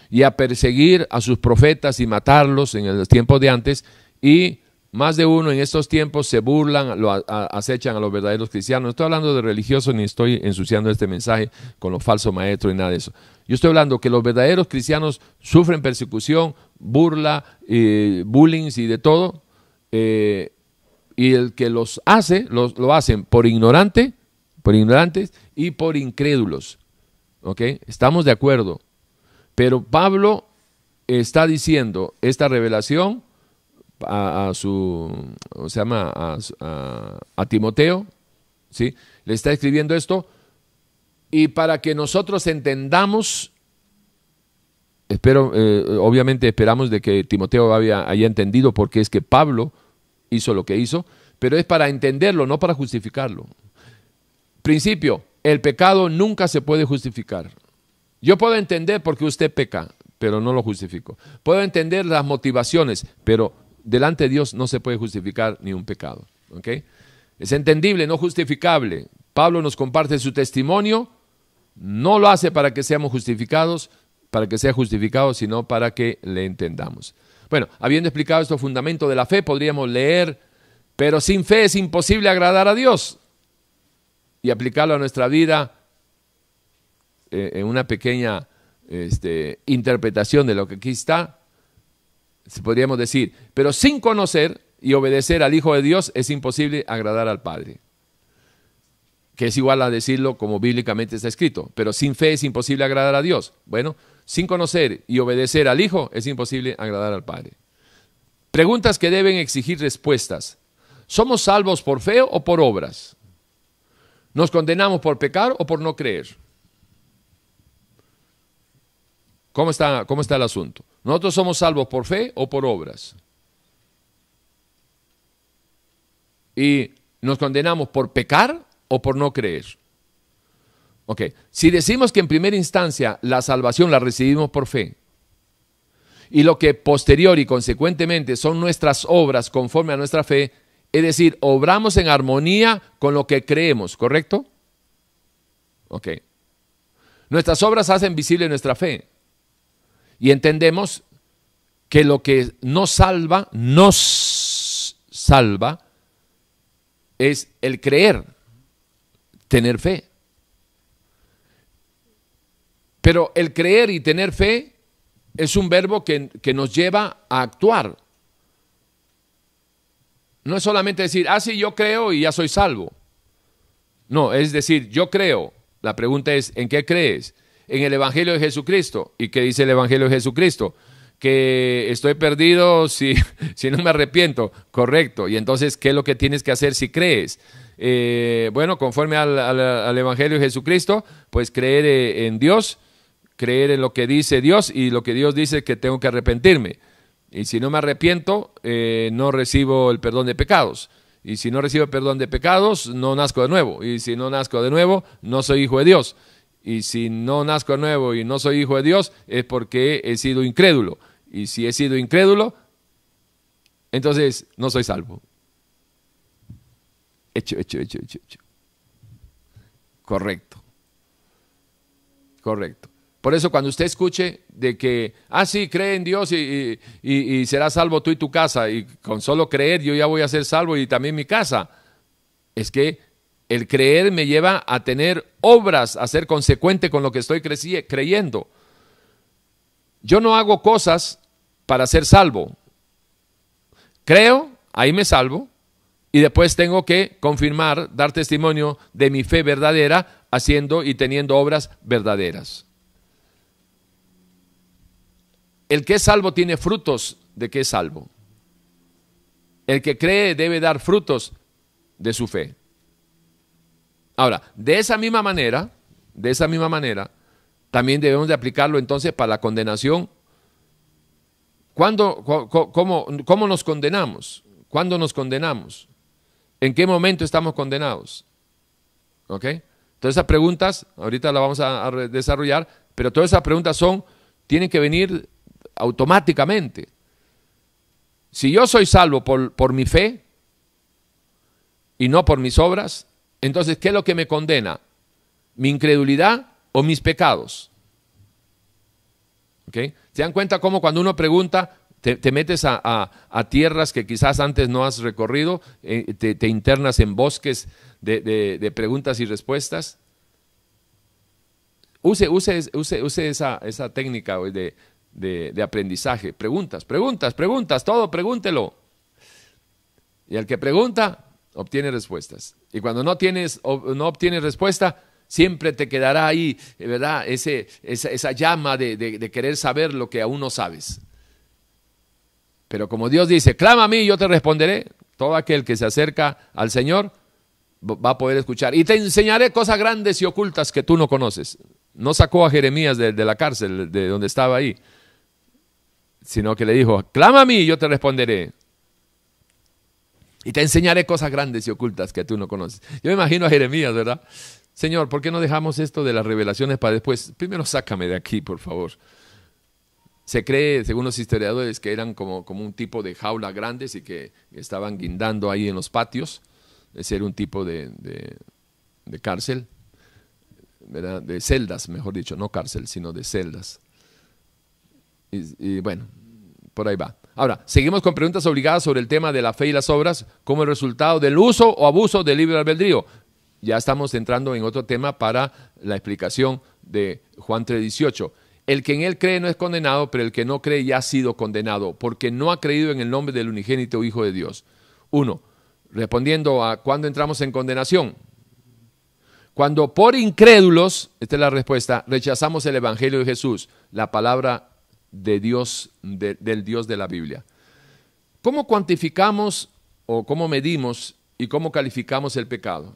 y a perseguir a sus profetas y matarlos en el tiempo de antes y más de uno en estos tiempos se burlan, lo acechan a los verdaderos cristianos. No estoy hablando de religiosos ni estoy ensuciando este mensaje con los falsos maestros y nada de eso. Yo estoy hablando que los verdaderos cristianos sufren persecución, burla, eh, bullying y de todo. Eh, y el que los hace, lo hacen por ignorante, por ignorantes y por incrédulos. ¿Ok? Estamos de acuerdo. Pero Pablo está diciendo esta revelación a, su, se llama? A, Timoteo, ¿sí? Le está escribiendo esto y para que nosotros entendamos, espero, eh, obviamente esperamos de que Timoteo haya, haya entendido por qué es que Pablo hizo lo que hizo, pero es para entenderlo, no para justificarlo. Principio, el pecado nunca se puede justificar. Yo puedo entender por qué usted peca, pero no lo justifico. Puedo entender las motivaciones, pero delante de Dios no se puede justificar ni un pecado. Es entendible, no justificable. Pablo nos comparte su testimonio, no lo hace para que seamos justificados, para que sea justificado, sino para que le entendamos. Bueno, habiendo explicado estos fundamentos de la fe, podríamos leer, pero sin fe es imposible agradar a Dios y aplicarlo a nuestra vida eh, en una pequeña este, interpretación de lo que aquí está, podríamos decir, pero sin conocer y obedecer al Hijo de Dios es imposible agradar al Padre. Que es igual a decirlo como bíblicamente está escrito, pero sin fe es imposible agradar a Dios. Bueno, sin conocer y obedecer al Hijo es imposible agradar al Padre. Preguntas que deben exigir respuestas. ¿Somos salvos por fe o por obras? ¿Nos condenamos por pecar o por no creer? ¿Cómo está, cómo está el asunto? ¿Nosotros somos salvos por fe o por obras? ¿Y nos condenamos por pecar o por no creer? Ok, si decimos que en primera instancia la salvación la recibimos por fe, y lo que posterior y consecuentemente son nuestras obras conforme a nuestra fe, es decir, obramos en armonía con lo que creemos, ¿correcto? Ok. Nuestras obras hacen visible nuestra fe y entendemos que lo que nos salva, nos salva, es el creer, tener fe. Pero el creer y tener fe es un verbo que, que, nos lleva a actuar. No es solamente decir, ah, sí, yo creo y ya soy salvo. No, es decir, yo creo. La pregunta es, ¿en qué crees? En el Evangelio de Jesucristo. ¿Y qué dice el Evangelio de Jesucristo? Que estoy perdido si, [LAUGHS] si no me arrepiento. Correcto. Y entonces, ¿qué es lo que tienes que hacer si crees? Eh, bueno, conforme al, Evangelio de Jesucristo, pues creer eh, en Dios, creer en lo que dice Dios y lo que Dios dice que tengo que arrepentirme. Y si no me arrepiento, eh, no recibo el perdón de pecados. Y si no recibo el perdón de pecados, no nazco de nuevo. Y si no nazco de nuevo, no soy hijo de Dios y si no nazco nuevo y no soy hijo de Dios, es porque he sido incrédulo. Y si he sido incrédulo, entonces no soy salvo. Hecho, hecho, hecho, hecho, hecho. Correcto. Correcto. Por eso cuando usted escuche de que, ah, sí, cree en Dios y, y, y, será salvo tú y tu casa, y con solo creer yo ya voy a ser salvo y también mi casa, es que el creer me lleva a tener obras, a ser consecuente con lo que estoy creyendo. Yo no hago cosas para ser salvo. Creo, ahí me salvo, y después tengo que confirmar, dar testimonio de mi fe verdadera, haciendo y teniendo obras verdaderas. El que es salvo tiene frutos de que es salvo. El que cree debe dar frutos de su fe. Ahora, de esa misma manera, de esa misma manera, también debemos de aplicarlo entonces para la condenación. ¿Cuándo, cómo, cómo nos condenamos? ¿Cuándo nos condenamos? ¿En qué momento estamos condenados? ¿Ok? Todas esas preguntas, ahorita las vamos a, desarrollar, pero todas esas preguntas son, tienen que venir automáticamente. Si yo soy salvo por, por mi fe y no por mis obras, entonces, ¿qué es lo que me condena? ¿Mi incredulidad o mis pecados? ¿Se dan cuenta cómo cuando uno pregunta, te, metes a, tierras que quizás antes no has recorrido, eh, te, internas en bosques de, preguntas y respuestas? Use, use, use, esa, esa técnica de, de, aprendizaje. Preguntas, preguntas, preguntas, todo, pregúntelo. Y el que pregunta, obtiene respuestas. Y cuando no, tienes, no obtienes respuesta, siempre te quedará ahí, ¿verdad? Ese, esa, llama de, querer saber lo que aún no sabes. Pero como Dios dice, clama a mí y yo te responderé, todo aquel que se acerca al Señor va a poder escuchar. Y te enseñaré cosas grandes y ocultas que tú no conoces. No sacó a Jeremías de, de la cárcel, de donde estaba ahí, sino que le dijo, clama a mí y yo te responderé y te enseñaré cosas grandes y ocultas que tú no conoces. Yo me imagino a Jeremías, ¿verdad? Señor, ¿por qué no dejamos esto de las revelaciones para después? Primero sácame de aquí, por favor. Se cree, según los historiadores, que eran como, como un tipo de jaula grandes y que estaban guindando ahí en los patios. Ese era un tipo de, de, cárcel, ¿verdad? de celdas, mejor dicho, no cárcel, sino de celdas. Y, bueno, por ahí va. Ahora, seguimos con preguntas obligadas sobre el tema de la fe y las obras como el resultado del uso o abuso del libre albedrío. Ya estamos entrando en otro tema para la explicación de Juan 3:18. El que en él cree no es condenado, pero el que no cree ya ha sido condenado, porque no ha creído en el nombre del unigénito Hijo de Dios. Uno, respondiendo a cuándo entramos en condenación. Cuando por incrédulos, esta es la respuesta, rechazamos el Evangelio de Jesús, la palabra de Dios, del Dios de la Biblia. ¿Cómo cuantificamos o cómo medimos y cómo calificamos el pecado?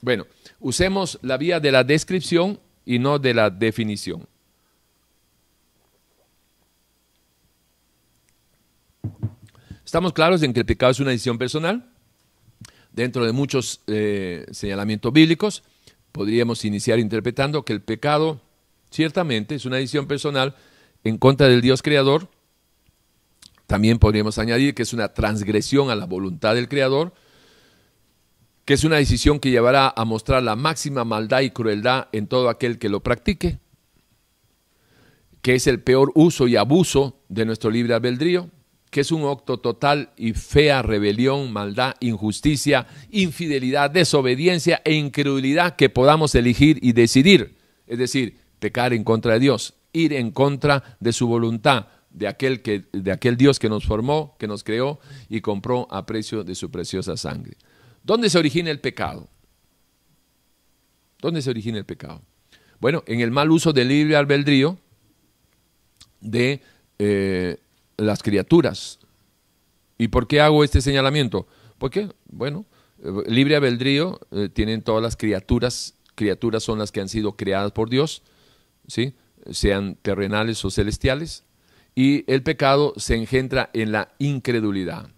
Bueno, usemos la vía de la descripción y no de la definición. Estamos claros en que el pecado es una decisión personal. Dentro de muchos eh, señalamientos bíblicos, podríamos iniciar interpretando que el pecado ciertamente es una decisión personal en contra del Dios creador. También podríamos añadir que es una transgresión a la voluntad del creador, que es una decisión que llevará a mostrar la máxima maldad y crueldad en todo aquel que lo practique, que es el peor uso y abuso de nuestro libre albedrío, que es un acto total y fea rebelión, maldad, injusticia, infidelidad, desobediencia e incredulidad que podamos elegir y decidir. Es decir, pecar en contra de Dios, ir en contra de su voluntad, de aquel, que, de aquel Dios que nos formó, que nos creó y compró a precio de su preciosa sangre. ¿Dónde se origina el pecado? ¿Dónde se origina el pecado? Bueno, en el mal uso del libre albedrío de eh, las criaturas. ¿Y por qué hago este señalamiento? Porque, bueno, eh, libre albedrío eh, tienen todas las criaturas, criaturas son las que han sido creadas por Dios, ¿sí? Sean terrenales o celestiales, y el pecado se engendra en la incredulidad.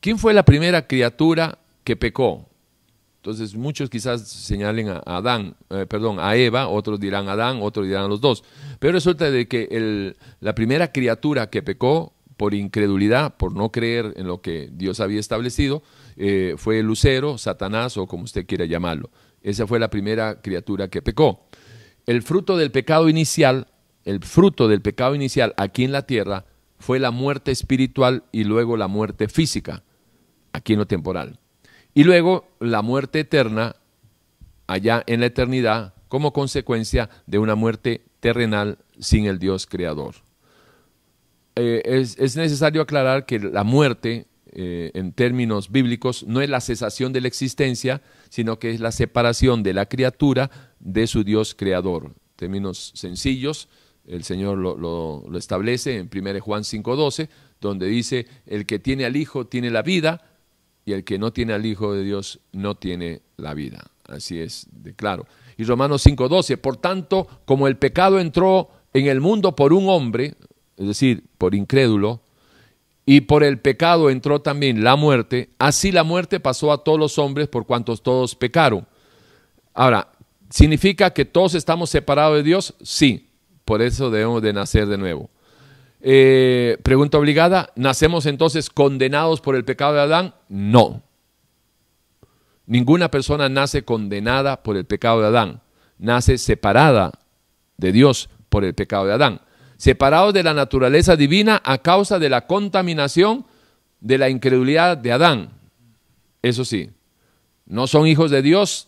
¿Quién fue la primera criatura que pecó? Entonces muchos quizás señalen a Adán, eh, perdón, a Eva, otros dirán Adán, otros dirán los dos. Pero resulta de que la primera criatura que pecó por incredulidad, por no creer en lo que Dios había establecido, eh, fue Lucero, Satanás o como usted quiera llamarlo. Esa fue la primera criatura que pecó. El fruto del pecado inicial, el fruto del pecado inicial aquí en la tierra fue la muerte espiritual y luego la muerte física, aquí en lo temporal. Y luego la muerte eterna allá en la eternidad como consecuencia de una muerte terrenal sin el Dios creador. Eh, es, necesario aclarar que la muerte, eh, en términos bíblicos, no es la cesación de la existencia, sino que es la separación de la criatura de su Dios creador. términos sencillos, el Señor lo, lo establece en 1 Juan 5.12, donde dice, el que tiene al Hijo tiene la vida, y el que no tiene al Hijo de Dios no tiene la vida. Así es de claro. Y Romanos 5:12, por tanto, como el pecado entró en el mundo por un hombre, es decir, por incrédulo, y por el pecado entró también la muerte, así la muerte pasó a todos los hombres por cuantos todos pecaron. Ahora, ¿significa que todos estamos separados de Dios? Sí, por eso debemos de nacer de nuevo. Eh, pregunta obligada, ¿nacemos entonces condenados por el pecado de Adán? No. Ninguna persona nace condenada por el pecado de Adán, nace separada de Dios por el pecado de Adán, separados de la naturaleza divina a causa de la contaminación de la incredulidad de Adán. Eso sí, no son hijos de Dios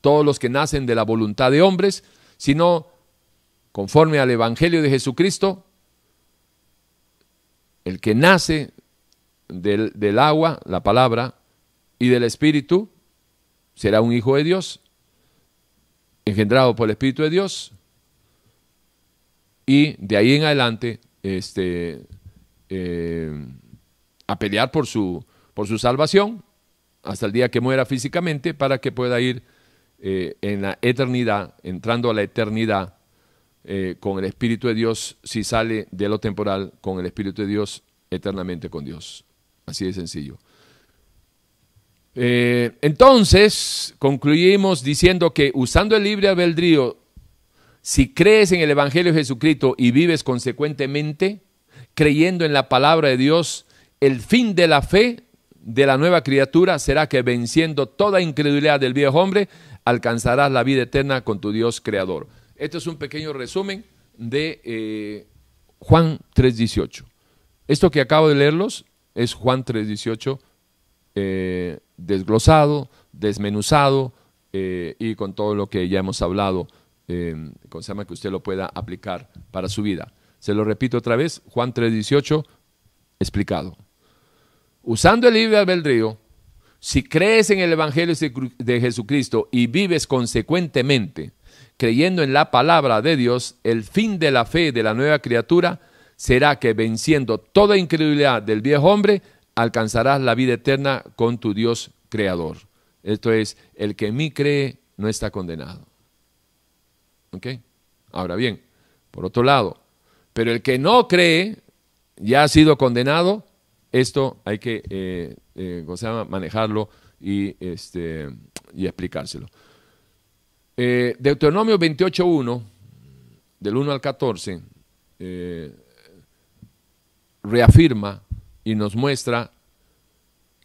todos los que nacen de la voluntad de hombres, sino conforme al Evangelio de Jesucristo, el que nace del, agua, la palabra, y del Espíritu, será un hijo de Dios, engendrado por el Espíritu de Dios, y de ahí en adelante este, eh, a pelear por su, por su salvación hasta el día que muera físicamente para que pueda ir eh, en la eternidad, entrando a la eternidad eh, con el Espíritu de Dios, si sale de lo temporal, con el Espíritu de Dios eternamente con Dios. Así de sencillo. Eh, entonces, concluimos diciendo que usando el libre albedrío si crees en el Evangelio de Jesucristo y vives consecuentemente, creyendo en la palabra de Dios, el fin de la fe de la nueva criatura será que venciendo toda incredulidad del viejo hombre, alcanzarás la vida eterna con tu Dios creador. Esto es un pequeño resumen de eh, Juan 3.18. Esto que acabo de leerlos es Juan 3.18 eh, desglosado, desmenuzado eh, y con todo lo que ya hemos hablado, eh, se llama que usted lo pueda aplicar para su vida. Se lo repito otra vez, Juan 3.18 explicado. Usando el libre albedrío, si crees en el Evangelio de Jesucristo y vives consecuentemente creyendo en la palabra de Dios, el fin de la fe de la nueva criatura será que venciendo toda incredulidad del viejo hombre, alcanzarás la vida eterna con tu Dios creador. Esto es, el que en mí cree no está condenado. ¿Ok? Ahora bien, por otro lado, pero el que no cree ya ha sido condenado, esto hay que eh, eh, manejarlo y, este, y explicárselo. Eh, Deuteronomio 28.1, del 1 al 14, reafirma y nos muestra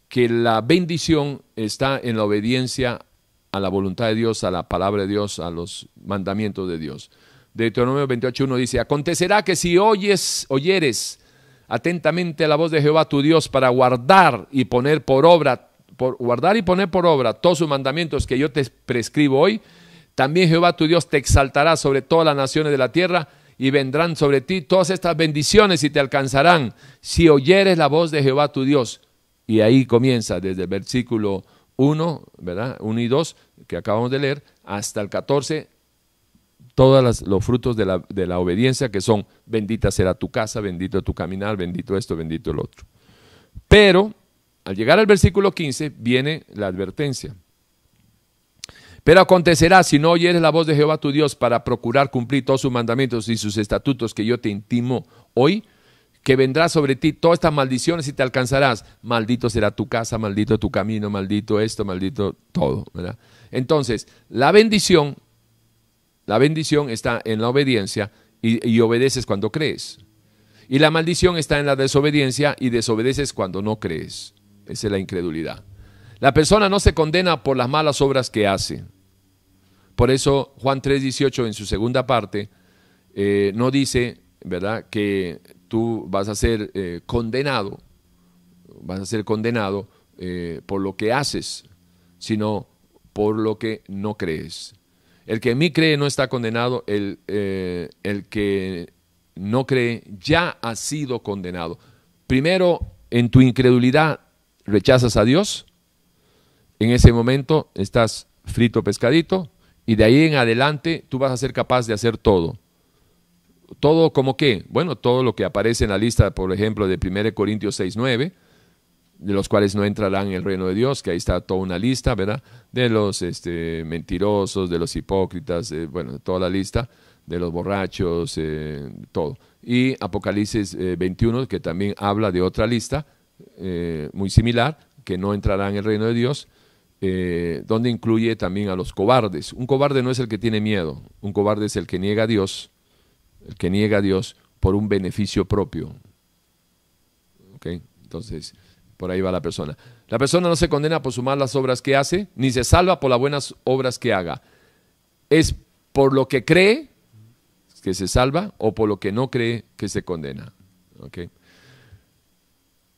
que la bendición está en la obediencia a la voluntad de Dios, a la palabra de Dios, a los mandamientos de Dios. Deuteronomio 28.1 dice, acontecerá que si oyes, oyeres atentamente la voz de Jehová tu Dios para guardar y poner por obra, guardar y poner por obra todos sus mandamientos que yo te prescribo hoy, también Jehová tu Dios te exaltará sobre todas las naciones de la tierra y vendrán sobre ti todas estas bendiciones y te alcanzarán si oyeres la voz de Jehová tu Dios. Y ahí comienza desde el versículo 1, ¿verdad? 1 y 2 que acabamos de leer hasta el 14 todos los frutos de la, obediencia que son bendita será tu casa, bendito tu caminar, bendito esto, bendito el otro. Pero al llegar al versículo 15 viene la advertencia. Pero acontecerá si no oyeres la voz de Jehová tu Dios para procurar cumplir todos sus mandamientos y sus estatutos que yo te intimo hoy, que vendrá sobre ti todas estas maldiciones y te alcanzarás. Maldito será tu casa, maldito tu camino, maldito esto, maldito todo. Entonces, la bendición, la bendición está en la obediencia y, obedeces cuando crees. Y la maldición está en la desobediencia y desobedeces cuando no crees. Esa es la incredulidad. La persona no se condena por las malas obras que hace. Por eso Juan 3:18 en su segunda parte eh, no dice, ¿verdad?, que tú vas a ser eh, condenado, vas a ser condenado eh, por lo que haces, sino por lo que no crees. El que en mí cree no está condenado, el, el que no cree ya ha sido condenado. Primero, en tu incredulidad rechazas a Dios, en ese momento estás frito pescadito, y de ahí en adelante tú vas a ser capaz de hacer todo. ¿Todo como qué? Bueno, todo lo que aparece en la lista, por ejemplo, de 1 Corintios 6, 9, de los cuales no entrarán en el reino de Dios, que ahí está toda una lista, ¿verdad? De los este, mentirosos, de los hipócritas, eh, bueno, toda la lista, de los borrachos, eh, todo. Y Apocalipsis 21, eh, que también habla de otra lista muy similar, que no entrará en el reino de Dios, donde incluye también a los cobardes. Un cobarde no es el que tiene miedo, un cobarde es el que niega a Dios, el que niega a Dios por un beneficio propio. Entonces, por ahí va la persona. La persona no se condena por sus malas obras que hace, ni se salva por las buenas obras que haga. Es por lo que cree que se salva o por lo que no cree que se condena.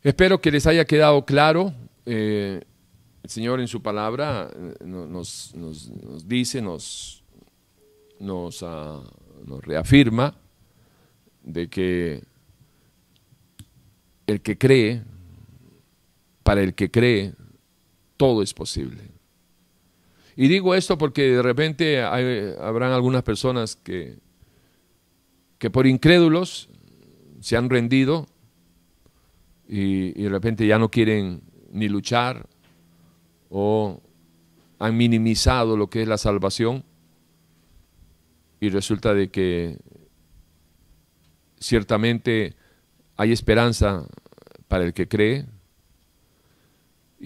Espero que les haya quedado claro. Eh, el Señor en su palabra eh, nos, dice, ah, nos, reafirma de que el que cree, para el que cree, todo es posible. Y digo esto porque de repente habrán algunas personas que, que por incrédulos se han rendido y, y de repente ya no quieren ni luchar o han minimizado lo que es la salvación y resulta de que ciertamente hay esperanza para el que cree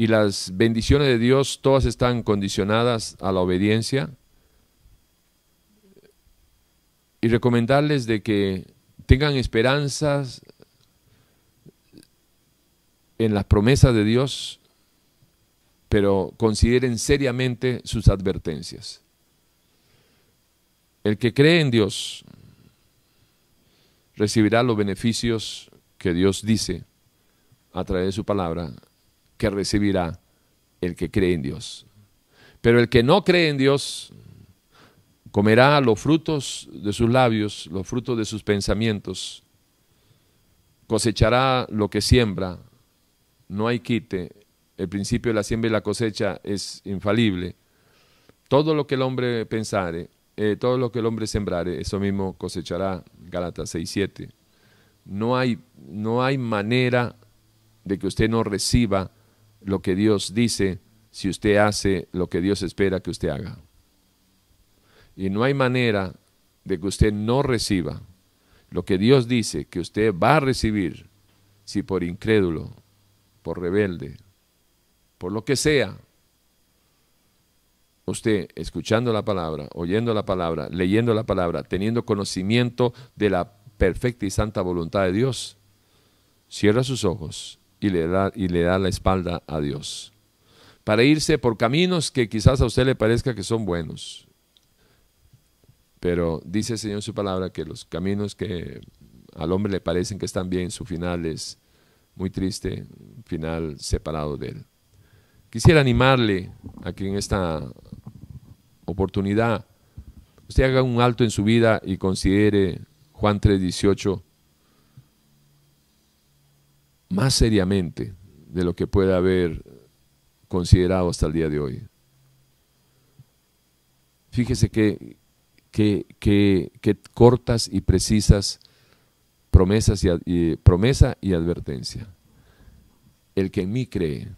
y las bendiciones de Dios todas están condicionadas a la obediencia y recomendarles de que tengan esperanzas en las promesas de Dios, pero consideren seriamente sus advertencias. El que cree en Dios recibirá los beneficios que Dios dice a través de su palabra que recibirá el que cree en Dios. Pero el que no cree en Dios comerá los frutos de sus labios, los frutos de sus pensamientos, cosechará lo que siembra, no hay quite, el principio de la siembra y la cosecha es infalible. Todo lo que el hombre pensare, eh, todo lo que el hombre sembrare, eso mismo cosechará, Gálatas 6.7. No hay, no hay manera de que usted no reciba lo que Dios dice si usted hace lo que Dios espera que usted haga. Y no hay manera de que usted no reciba lo que Dios dice que usted va a recibir si por incrédulo, por rebelde, por lo que sea, usted escuchando la palabra, oyendo la palabra, leyendo la palabra, teniendo conocimiento de la perfecta y santa voluntad de Dios, cierra sus ojos y le da, y le da la espalda a Dios. Para irse por caminos que quizás a usted le parezca que son buenos. Pero dice el Señor en su palabra que los caminos que al hombre le parecen que están bien, su final es muy triste, final separado de él. Quisiera animarle a que en esta oportunidad usted haga un alto en su vida y considere Juan 3:18 más seriamente de lo que puede haber considerado hasta el día de hoy. Fíjese que, cortas y precisas promesas y, promesa y advertencia. El que en mí cree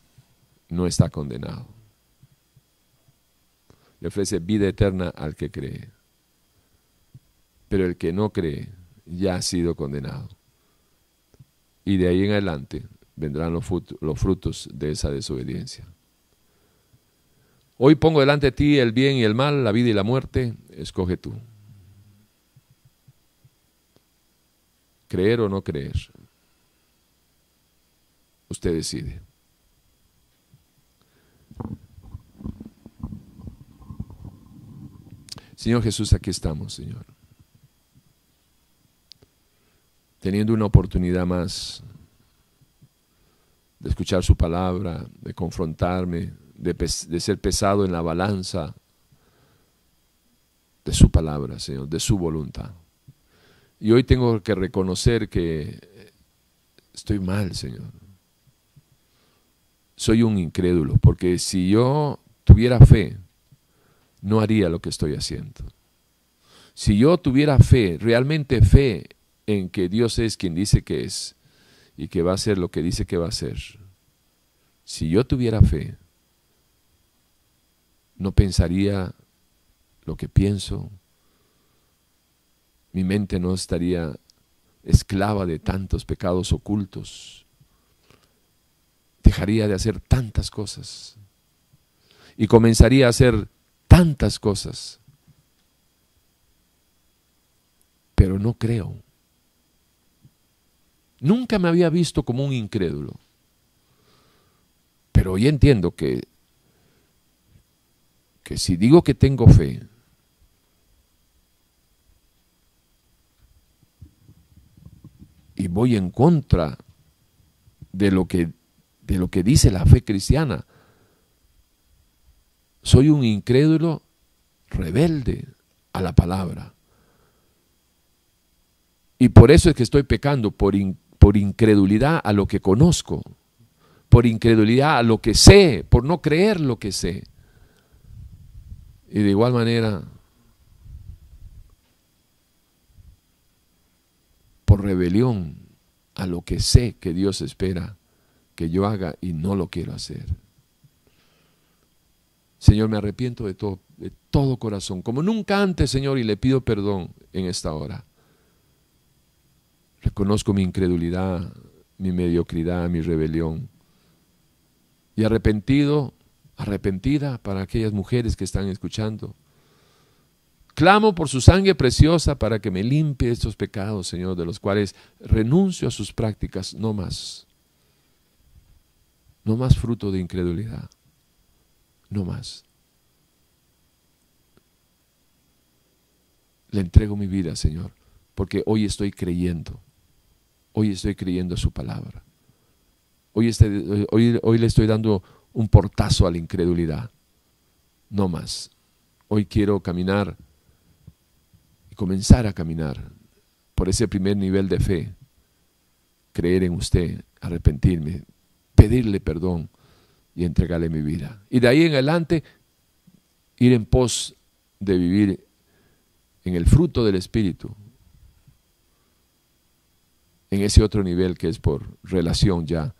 no está condenado. Le ofrece vida eterna al que cree. Pero el que no cree ya ha sido condenado y de ahí en adelante vendrán los frutos, de esa desobediencia. Hoy pongo delante de ti el bien y el mal, la vida y la muerte, escoge tú. Creer o no creer. Usted decide. Señor Jesús, aquí estamos, Señor. Teniendo una oportunidad más de escuchar su palabra, de confrontarme, de, ser pesado en la balanza de su palabra, Señor, de su voluntad. Y hoy tengo que reconocer que estoy mal, Señor. Soy un incrédulo, porque si yo tuviera fe, no haría lo que estoy haciendo. Si yo tuviera fe, realmente fe en que Dios es quien dice que es y que va a hacer lo que dice que va a hacer. Si yo tuviera fe, no pensaría lo que pienso, mi mente no estaría esclava de tantos pecados ocultos, dejaría de hacer tantas cosas. Y comenzaría a hacer tantas cosas, pero no creo Nunca me había visto como un incrédulo. Pero hoy entiendo que, que si digo que tengo fe, y voy en contra de lo que, de lo que dice la fe cristiana, soy un incrédulo rebelde a la palabra. Y por eso es que estoy pecando, por, in, por incredulidad a lo que conozco, por incredulidad a lo que sé, por no creer lo que sé. Y de igual manera, por rebelión a lo que sé que Dios espera que yo haga y no lo quiero hacer. Señor, me arrepiento de todo, de todo corazón, como nunca antes, Señor, y le pido perdón en esta hora. Reconozco mi incredulidad, mi mediocridad, mi rebelión. Y arrepentido, arrepentida para aquellas mujeres que están escuchando, Clamo por su sangre preciosa para que me limpie estos pecados, Señor, de los cuales renuncio a sus prácticas, no más. No más fruto de incredulidad. No más. Le entrego mi vida, Señor, porque hoy estoy creyendo. Hoy estoy creyendo su palabra. Hoy, hoy, hoy le estoy dando un portazo a la incredulidad. No más. Hoy quiero caminar y comenzar a caminar por ese primer nivel de fe. Creer en usted, arrepentirme, pedirle perdón y entregarle mi vida. Y de ahí en adelante ir en pos de vivir en el fruto del Espíritu, en ese otro nivel que es por relación ya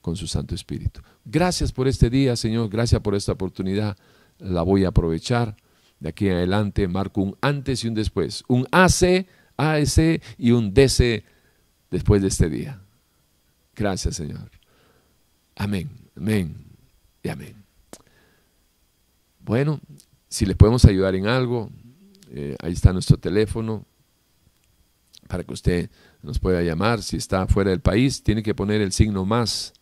con su Santo Espíritu. Gracias por este día, Señor, gracias por esta oportunidad, la voy a aprovechar. De aquí en adelante marco un antes y un después, un AC, AS y un DC después de este día. Gracias, Señor. Amén, amén y amén. Bueno, si le podemos ayudar en algo, eh, ahí está nuestro teléfono para que usted nos pueda llamar. Si está fuera del país, tiene que poner el signo más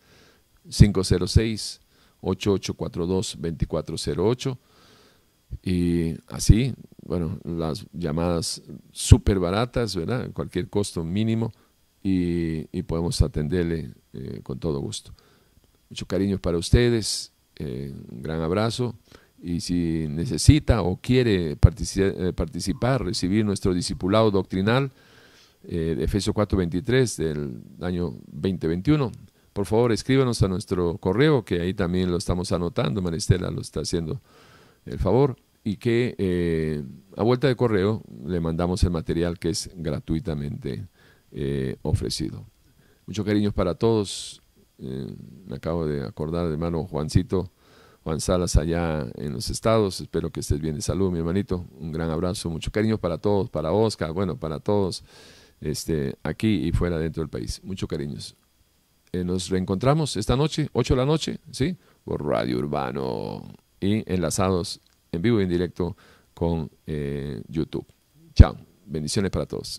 506 8842 2408 y así, bueno, las llamadas súper baratas, ¿verdad? Cualquier costo mínimo y, podemos atenderle eh, con todo gusto. Mucho cariño para ustedes, eh, un gran abrazo y si necesita o quiere eh, participar, recibir nuestro discipulado doctrinal de Efesios 4:23 del año 2021, por favor escríbanos a nuestro correo, que ahí también lo estamos anotando, Maristela lo está haciendo el favor, y que eh, a vuelta de correo le mandamos el material que es gratuitamente eh, ofrecido. Muchos cariños para todos. Eh, me acabo de acordar de hermano Juancito, Juan Salas allá en los estados. Espero que estés bien de salud, mi hermanito. Un gran abrazo, mucho cariño para todos, para Oscar, bueno, para todos este, aquí y fuera dentro del país. Muchos cariños. nos reencontramos esta noche, 8 de la noche, ¿sí? Por Radio Urbano y enlazados en vivo y en directo con eh, YouTube. Chao. Bendiciones para todos.